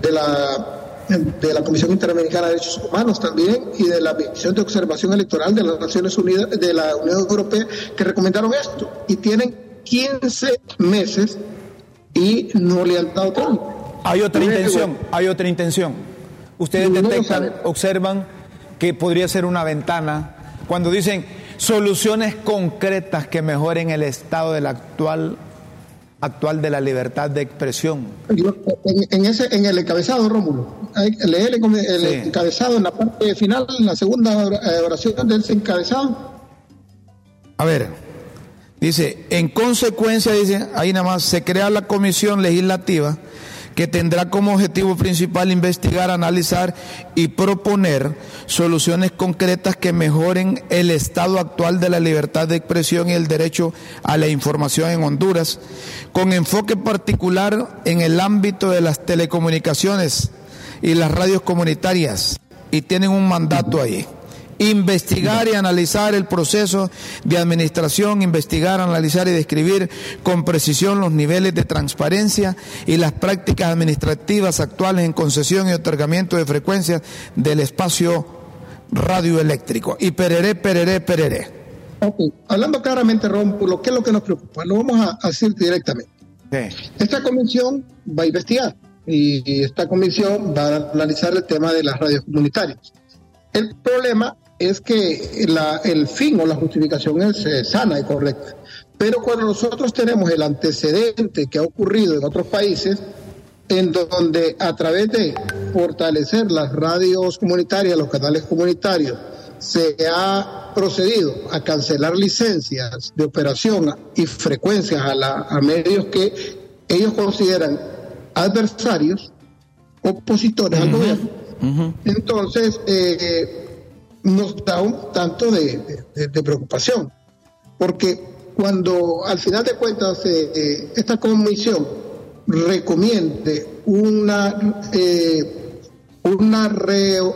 de la de la Comisión Interamericana de Derechos Humanos también y de la Misión de Observación Electoral de las Naciones Unidas, de la Unión Europea, que recomendaron esto y tienen 15 meses y no le han dado trámite. Hay otra intención, hay otra intención. Ustedes detectan, observan que podría ser una ventana cuando dicen soluciones concretas que mejoren el estado del actual actual de la libertad de expresión. En, ese, en el encabezado, Rómulo, leer el, encabezado en la parte final, en la segunda eh, oración del encabezado. A ver, dice, en consecuencia, dice, ahí nada más, se crea la comisión legislativa que tendrá como objetivo principal investigar, analizar y proponer soluciones concretas que mejoren el estado actual de la libertad de expresión y el derecho a la información en Honduras, con enfoque particular en el ámbito de las telecomunicaciones y las radios comunitarias. Y tienen un mandato ahí investigar y analizar el proceso de administración, investigar, analizar y describir con precisión los niveles de transparencia y las prácticas administrativas actuales en concesión y otorgamiento de frecuencias del espacio radioeléctrico. Y pereré, pereré, pereré. Ok, hablando claramente, Rómulo, ¿qué es lo que nos preocupa? Lo vamos a decir directamente. Esta comisión va a investigar y esta comisión va a analizar el tema de las radios comunitarias. El problema es que el fin o la justificación es eh, sana y correcta. Pero cuando nosotros tenemos el antecedente que ha ocurrido en otros países, en donde a través de fortalecer las radios comunitarias, los canales comunitarios, se ha procedido a cancelar licencias de operación y frecuencias a, medios que ellos consideran adversarios, opositores al gobierno. Entonces, eh, nos da un tanto de, preocupación, porque cuando al final de cuentas eh, eh, esta comisión recomiende una, eh, una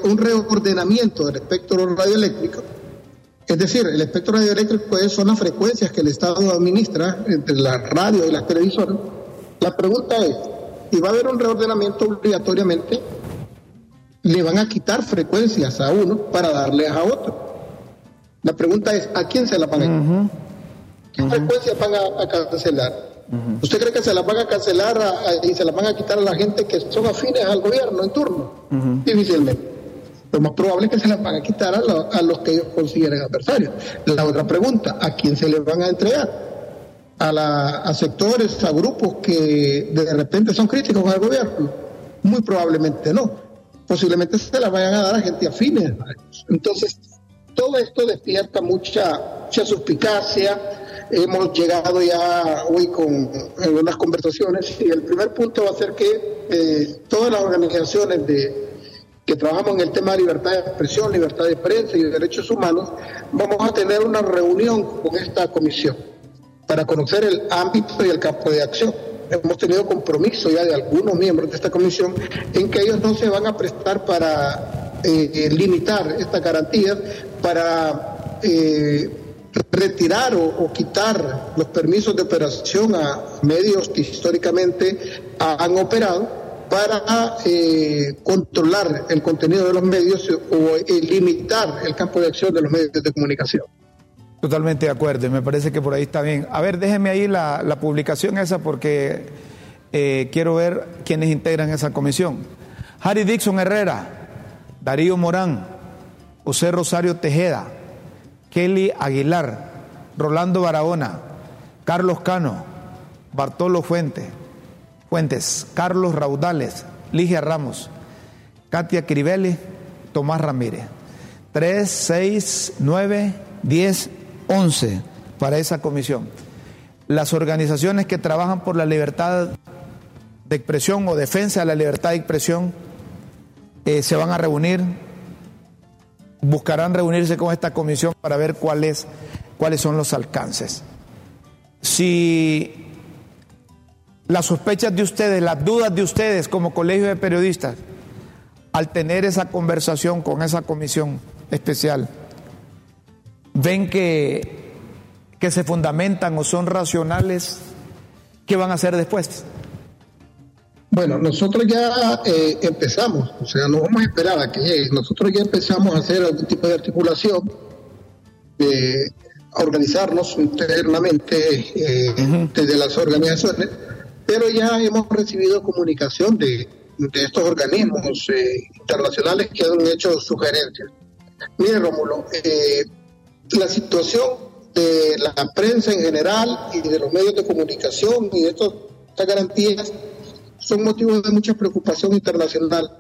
un reordenamiento del espectro radioeléctrico, es decir, el espectro radioeléctrico son las frecuencias que el Estado administra entre la radio y las televisoras, la pregunta es, ¿y va a haber un reordenamiento obligatoriamente le van a quitar frecuencias a uno para darles a otro. La pregunta es, ¿a quién se la van a quitar? ¿Qué frecuencias van a, cancelar? ¿Usted cree que se las van a cancelar y se las van a quitar a la gente que son afines al gobierno en turno? Difícilmente. Lo más probable es que se las van a quitar a, a los que ellos consideren adversarios. La otra pregunta, ¿a quién se les van a entregar? A, la, a sectores, a grupos que de repente son críticos al gobierno? Muy probablemente no posiblemente se la vayan a dar a gente afines Entonces, todo esto despierta mucha, mucha suspicacia. Hemos llegado ya hoy con algunas conversaciones y el primer punto va a ser que eh, todas las organizaciones de, que trabajamos en el tema de libertad de expresión, libertad de prensa y derechos humanos, vamos a tener una reunión con esta comisión para conocer el ámbito y el campo de acción hemos tenido compromiso ya de algunos miembros de esta comisión en que ellos no se van a prestar para eh, eh, limitar estas garantías, para eh, retirar o, quitar los permisos de operación a medios que históricamente han operado para controlar el contenido de los medios o limitar el campo de acción de los medios de comunicación. Totalmente de acuerdo, y me parece que por ahí está bien. A ver, déjeme ahí la, publicación esa porque eh, quiero ver quiénes integran esa comisión. Harry Dixon Herrera, Darío Morán, José Rosario Tejeda, Kelly Aguilar, Rolando Barahona, Carlos Cano, Bartolo Fuente, Fuentes, Carlos Raudales, Ligia Ramos, Katia Crivelli, Tomás Ramírez. 3, 6, 9, 10, 11 para esa comisión. Las organizaciones que trabajan por la libertad de expresión o defensa de la libertad de expresión eh, se van a reunir, buscarán reunirse con esta comisión para ver cuáles, cuáles son los alcances. Si las sospechas de ustedes, las dudas de ustedes como colegio de periodistas, al tener esa conversación con esa comisión especial, ven que, que se fundamentan o son racionales, ¿qué van a hacer después? Bueno, nosotros ya eh, empezamos, o sea, no vamos a esperar a que llegue. Nosotros ya empezamos a hacer algún tipo de articulación, a organizarnos internamente eh, desde las organizaciones, pero ya hemos recibido comunicación de, estos organismos eh, internacionales que han hecho sugerencias. Mire, Rómulo, la situación de la prensa en general y de los medios de comunicación y de estas garantías son motivos de mucha preocupación internacional,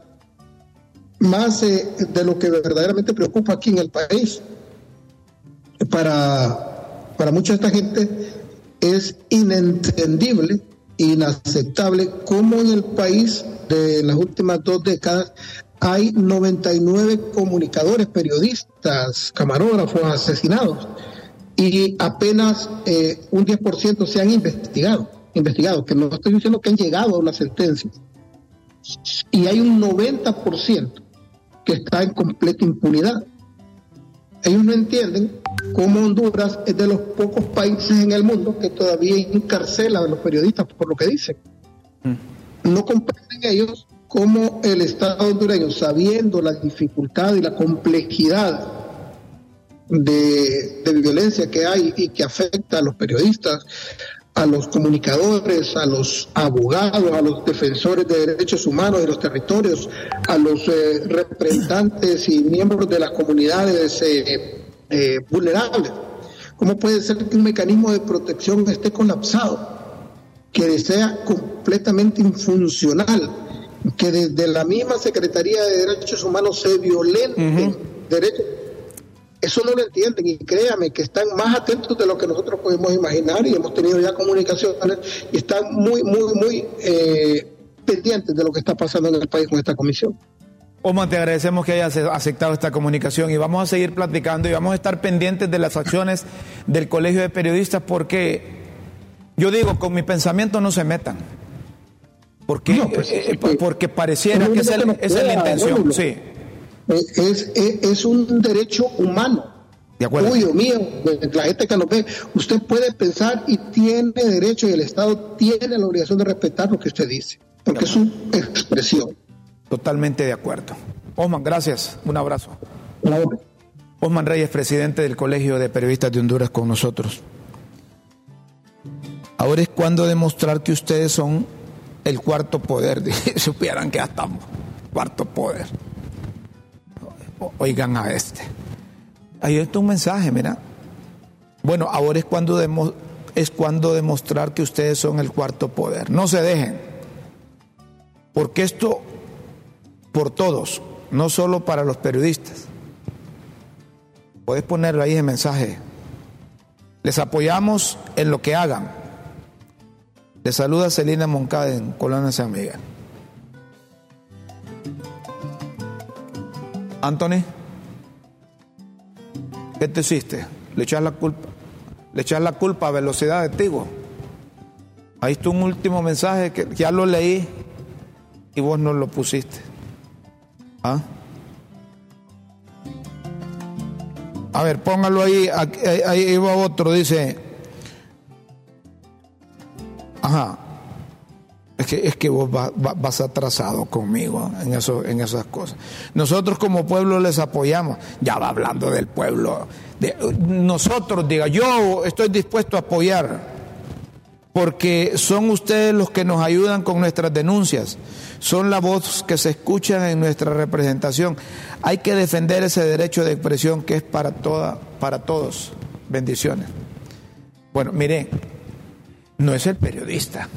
más eh, de lo que verdaderamente preocupa aquí en el país. Para, para mucha esta gente es inentendible, inaceptable cómo en el país de las últimas dos décadas hay 99 comunicadores, periodistas, camarógrafos asesinados y apenas eh, un 10% se han investigado investigados, que no estoy diciendo que han llegado a una sentencia, y hay un 90% que está en completa impunidad. Ellos no entienden cómo Honduras es de los pocos países en el mundo que todavía encarcela a los periodistas por lo que dicen. Mm. No comprenden ellos cómo el Estado hondureño, sabiendo la dificultad y la complejidad de, violencia que hay y que afecta a los periodistas, a los comunicadores, a los abogados, a los defensores de derechos humanos de los territorios, a los eh, representantes y miembros de las comunidades eh, eh, vulnerables. ¿Cómo puede ser que un mecanismo de protección esté colapsado, que sea completamente infuncional, que desde la misma Secretaría de Derechos Humanos se violenten derechos eso no lo entienden y créame que están más atentos de lo que nosotros podemos imaginar y hemos tenido ya comunicaciones y están muy, muy, muy eh, pendientes de lo que está pasando en el país con esta comisión. Omar, te agradecemos que hayas aceptado esta comunicación y vamos a seguir platicando y vamos a estar pendientes de las acciones del Colegio de Periodistas porque yo digo, con mi pensamiento no se metan. Porque, pues, eh, porque pareciera que esa es la intención. Sí. Es, es, un derecho humano. De acuerdo. Tuyo, mío, la gente que nos ve. Usted puede pensar y tiene derecho y el Estado tiene la obligación de respetar lo que usted dice, porque es su expresión. Totalmente de acuerdo. Osman, gracias. Un abrazo. Osman Reyes, presidente del Colegio de Periodistas de Honduras con nosotros. Ahora es cuando demostrar que ustedes son el cuarto poder. Supieran que ya estamos. Cuarto poder oigan a este. Ahí está un mensaje, mira. Bueno, ahora es cuando, es cuando demostrar que ustedes son el cuarto poder. No se dejen. Porque esto, por todos, no solo para los periodistas. Puedes ponerlo ahí en mensaje. Les apoyamos en lo que hagan. Les saluda Celina Moncada en Colonia San Miguel. Anthony, ¿qué te hiciste? Le echas la culpa, le echas la culpa a velocidad de Tigo. Ahí está un último mensaje que ya lo leí y vos no lo pusiste. ¿Ah? A ver, póngalo ahí, ahí, ahí va otro, dice, ajá, es que, es que vos vas atrasado conmigo en, eso, en esas cosas. Nosotros como pueblo les apoyamos. Ya va hablando del pueblo. De, nosotros, diga, yo estoy dispuesto a apoyar porque son ustedes los que nos ayudan con nuestras denuncias, son la voz que se escucha en nuestra representación. Hay que defender ese derecho de expresión que es para toda, para todos. Bendiciones. Bueno, mire, no es el periodista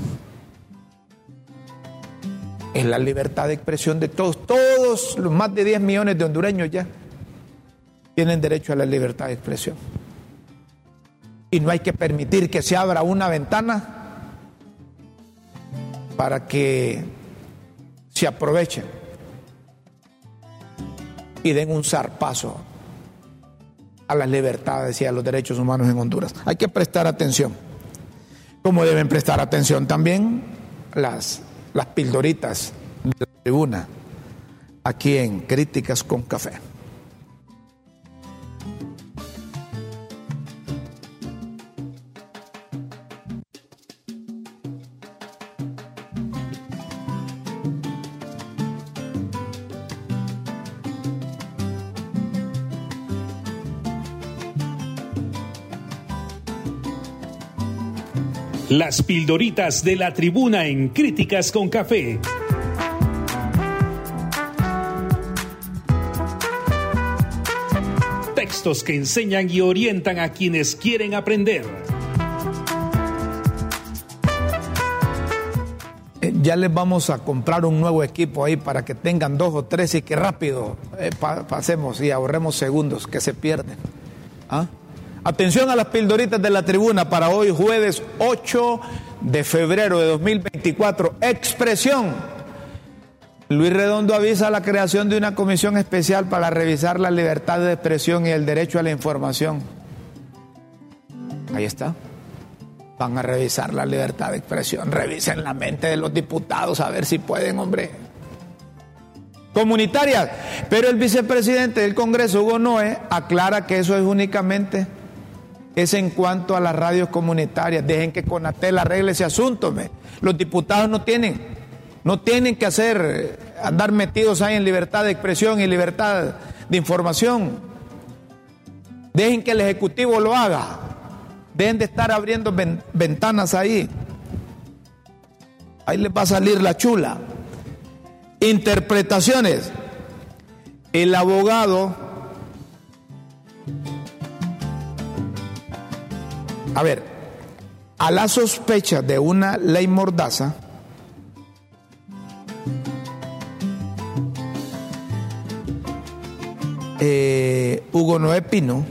es la libertad de expresión de todos. Todos los más de 10 millones de hondureños ya tienen derecho a la libertad de expresión. Y no hay que permitir que se abra una ventana para que se aprovechen y den un zarpazo a las libertades y a los derechos humanos en Honduras. Hay que prestar atención. Como deben prestar atención también las, las pildoritas de la tribuna aquí en Críticas con Café. Las pildoritas de la tribuna en Críticas con Café. Textos que enseñan y orientan a quienes quieren aprender. Eh, ya les vamos a comprar un nuevo equipo ahí para que tengan dos o tres y que rápido eh, pasemos y ahorremos segundos que se pierden. ¿Ah? Atención a las pildoritas de la tribuna para hoy, jueves 8 de febrero de 2024. Expresión. Luis Redondo avisa la creación de una comisión especial para revisar la libertad de expresión y el derecho a la información. Ahí está. Van a revisar la libertad de expresión. Revisen la mente de los diputados a ver si pueden, hombre. Comunitarias. Pero el vicepresidente del Congreso, Hugo Noé, aclara que eso es únicamente es en cuanto a las radios comunitarias. Dejen que Conatel arregle ese asunto. Los diputados no tienen, no tienen que hacer, andar metidos ahí en libertad de expresión y libertad de información. Dejen que el Ejecutivo lo haga. Dejen de estar abriendo ventanas ahí. Ahí les va a salir la chula. Interpretaciones. El abogado A ver, a la sospecha de una ley mordaza, eh, Hugo Noé Pino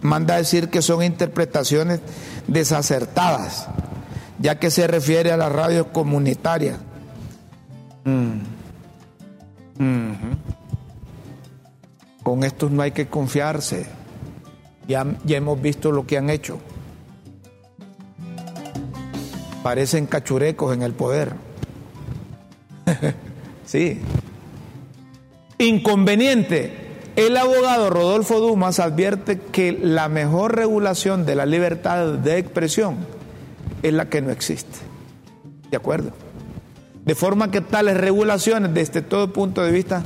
manda a decir que son interpretaciones desacertadas, ya que se refiere a la radio comunitaria. Mm. Con estos no hay que confiarse. Ya, ya hemos visto lo que han hecho parecen cachurecos en el poder. sí. Inconveniente. El abogado Rodolfo Dumas advierte que la mejor regulación de la libertad de expresión es la que no existe. ¿De acuerdo? De forma que tales regulaciones desde todo punto de vista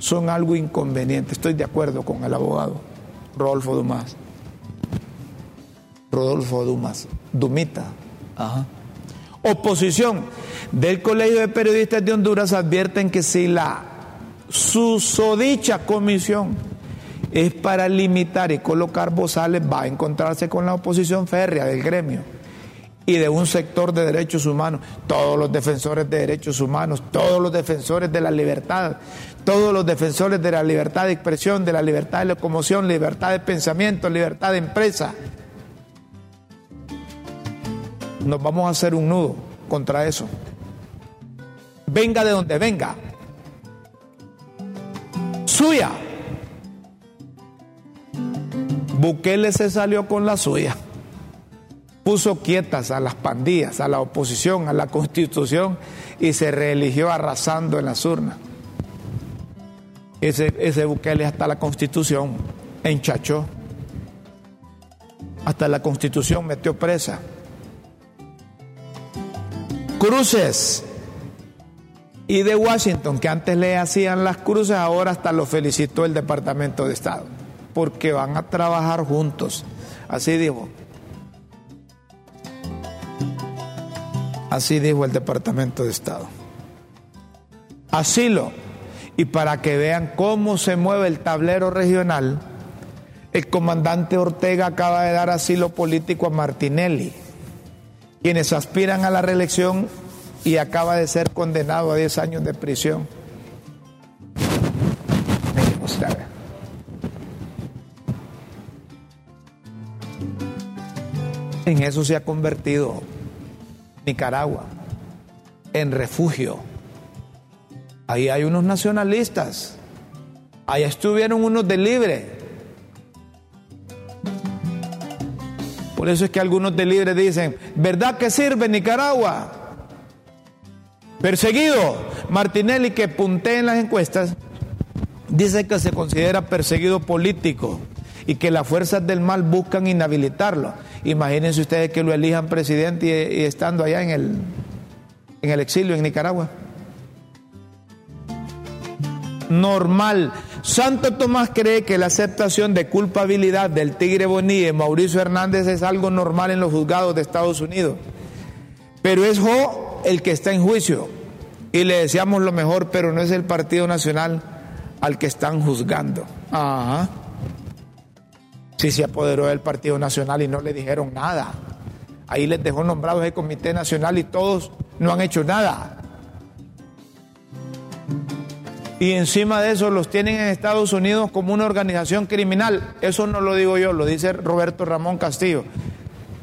son algo inconveniente. Estoy de acuerdo con el abogado Rodolfo Dumas. Rodolfo Dumas. Dumita. Ajá. Oposición del Colegio de Periodistas de Honduras advierten que si la susodicha comisión es para limitar y colocar bozales, va a encontrarse con la oposición férrea del gremio y de un sector de derechos humanos, todos los defensores de derechos humanos, todos los defensores de la libertad, todos los defensores de la libertad de expresión, de la libertad de locomoción, libertad de pensamiento, libertad de empresa, nos vamos a hacer un nudo contra eso. Venga de donde venga. Suya. Bukele se salió con la suya. Puso quietas a las pandillas, a la oposición, a la constitución y se reeligió arrasando en las urnas. Ese, ese Bukele hasta la constitución enchachó. Hasta la constitución metió presa. Cruces. Y de Washington, que antes le hacían las cruces, ahora hasta lo felicitó el Departamento de Estado, porque van a trabajar juntos. Así dijo. Así dijo el Departamento de Estado. Asilo. Y para que vean cómo se mueve el tablero regional, el comandante Ortega acaba de dar asilo político a Martinelli quienes aspiran a la reelección y acaba de ser condenado a 10 años de prisión. En eso se ha convertido Nicaragua, en refugio. Ahí hay unos nacionalistas, allá estuvieron unos de libre. Por eso es que algunos de libre dicen, ¿verdad que sirve Nicaragua? Perseguido. Martinelli, que puntea en las encuestas, dice que se considera perseguido político y que las fuerzas del mal buscan inhabilitarlo. Imagínense ustedes que lo elijan presidente y, estando allá en el, en el exilio en Nicaragua. Normal. Santo Tomás cree que la aceptación de culpabilidad del Tigre Bonilla y Mauricio Hernández es algo normal en los juzgados de Estados Unidos. Pero es Jo el que está en juicio y le deseamos lo mejor, pero no es el Partido Nacional al que están juzgando. Ajá. Sí se apoderó del Partido Nacional y no le dijeron nada. Ahí les dejó nombrados el Comité Nacional y todos no han hecho nada. Y encima de eso los tienen en Estados Unidos como una organización criminal. Eso no lo digo yo, lo dice Roberto Ramón Castillo,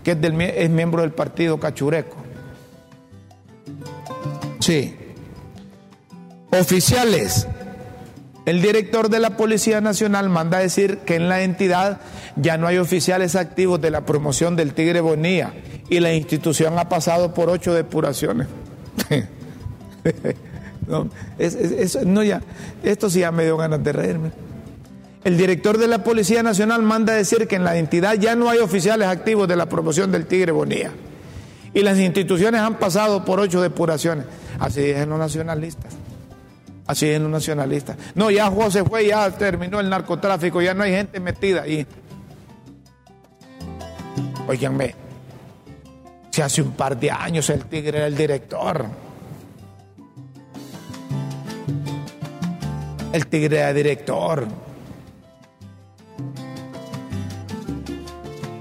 que es, del, es miembro del partido Cachureco. Sí. Oficiales el director de la Policía Nacional manda a decir que en la entidad ya no hay oficiales activos de la promoción del Tigre Bonía y la institución ha pasado por ocho depuraciones. no, ya, esto sí ya me dio ganas de reírme. El director de la Policía Nacional manda decir que en la entidad ya no hay oficiales activos de la promoción del Tigre Bonía y las instituciones han pasado por ocho depuraciones. Así dicen los nacionalistas. Así es los nacionalistas. No, ya José fue, ya terminó el narcotráfico, ya no hay gente metida ahí. Óiganme, si hace un par de años el tigre era el director. El tigre director.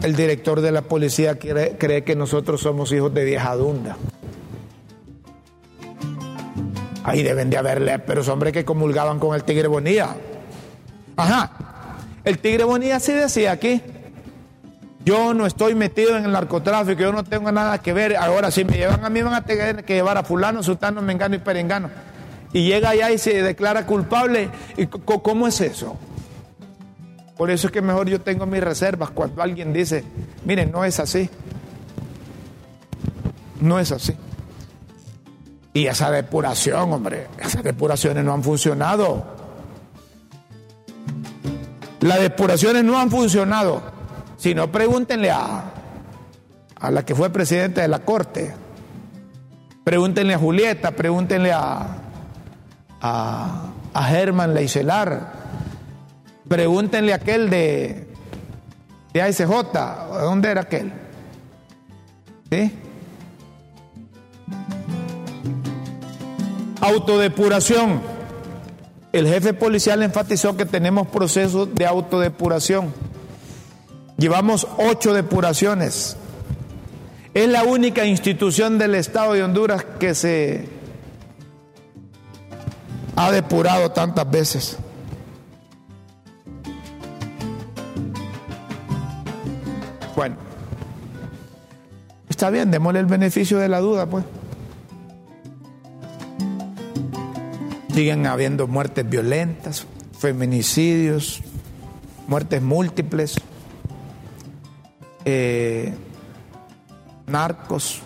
El director de la policía cree, que nosotros somos hijos de vieja dunda. Ahí deben de haberle, pero es hombres que comulgaban con el Tigre Bonilla. Ajá. El Tigre Bonilla sí decía aquí. Yo no estoy metido en el narcotráfico, yo no tengo nada que ver. Ahora, si me llevan a mí, van a tener que llevar a fulano, sultano, mengano y perengano. Y llega allá y se declara culpable. ¿Y cómo es eso? Por eso es que mejor yo tengo mis reservas cuando alguien dice, miren, no es así. No es así. Y esa depuración, hombre, esas depuraciones no han funcionado. Las depuraciones no han funcionado. Si no, pregúntenle a, a la que fue presidenta de la Corte. Pregúntenle a Julieta, pregúntenle a, a, a Germán Leicelar. Pregúntenle a aquel de, de ASJ. ¿Dónde era aquel? ¿Sí? Autodepuración. El jefe policial enfatizó que tenemos procesos de autodepuración. Llevamos ocho depuraciones. Es la única institución del Estado de Honduras que se ha depurado tantas veces. Bueno, está bien, démosle el beneficio de la duda, pues. Siguen habiendo muertes violentas, feminicidios, muertes múltiples, eh, narcos,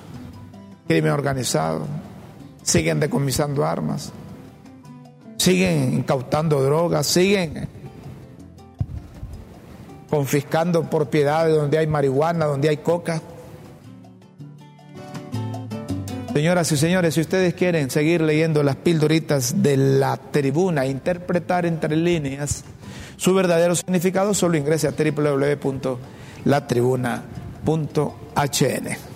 crimen organizado, siguen decomisando armas, siguen incautando drogas, siguen confiscando propiedades donde hay marihuana, donde hay coca. Señoras y señores, si ustedes quieren seguir leyendo las pildoritas de la tribuna, interpretar entre líneas su verdadero significado, solo ingrese a www.latribuna.hn.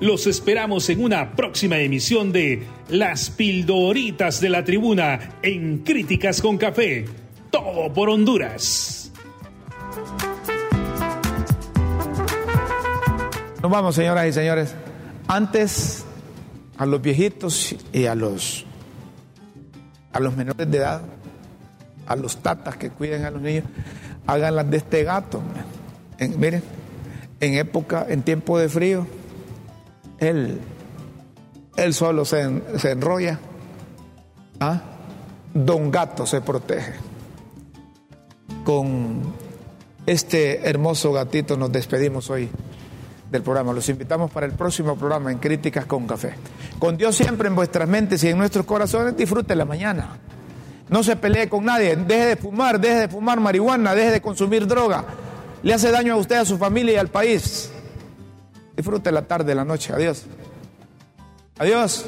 Los esperamos en una próxima emisión de Las pildoritas de la tribuna en Críticas con Café. Todo por Honduras. Nos vamos, señoras y señores. Antes, a los viejitos y a los, a los menores de edad, a los tatas que cuiden a los niños, háganlas de este gato. miren, en época, en tiempo de frío, él, solo se, se enrolla. ¿Ah? Don Gato se protege. Con este hermoso gatito nos despedimos hoy del programa. Los invitamos para el próximo programa en Críticas con Café. Con Dios siempre en vuestras mentes y en nuestros corazones, disfrute la mañana. No se pelee con nadie, deje de fumar, deje de fumar marihuana, deje de consumir droga. Le hace daño a usted, a su familia y al país. Disfrute la tarde, la noche. Adiós. Adiós.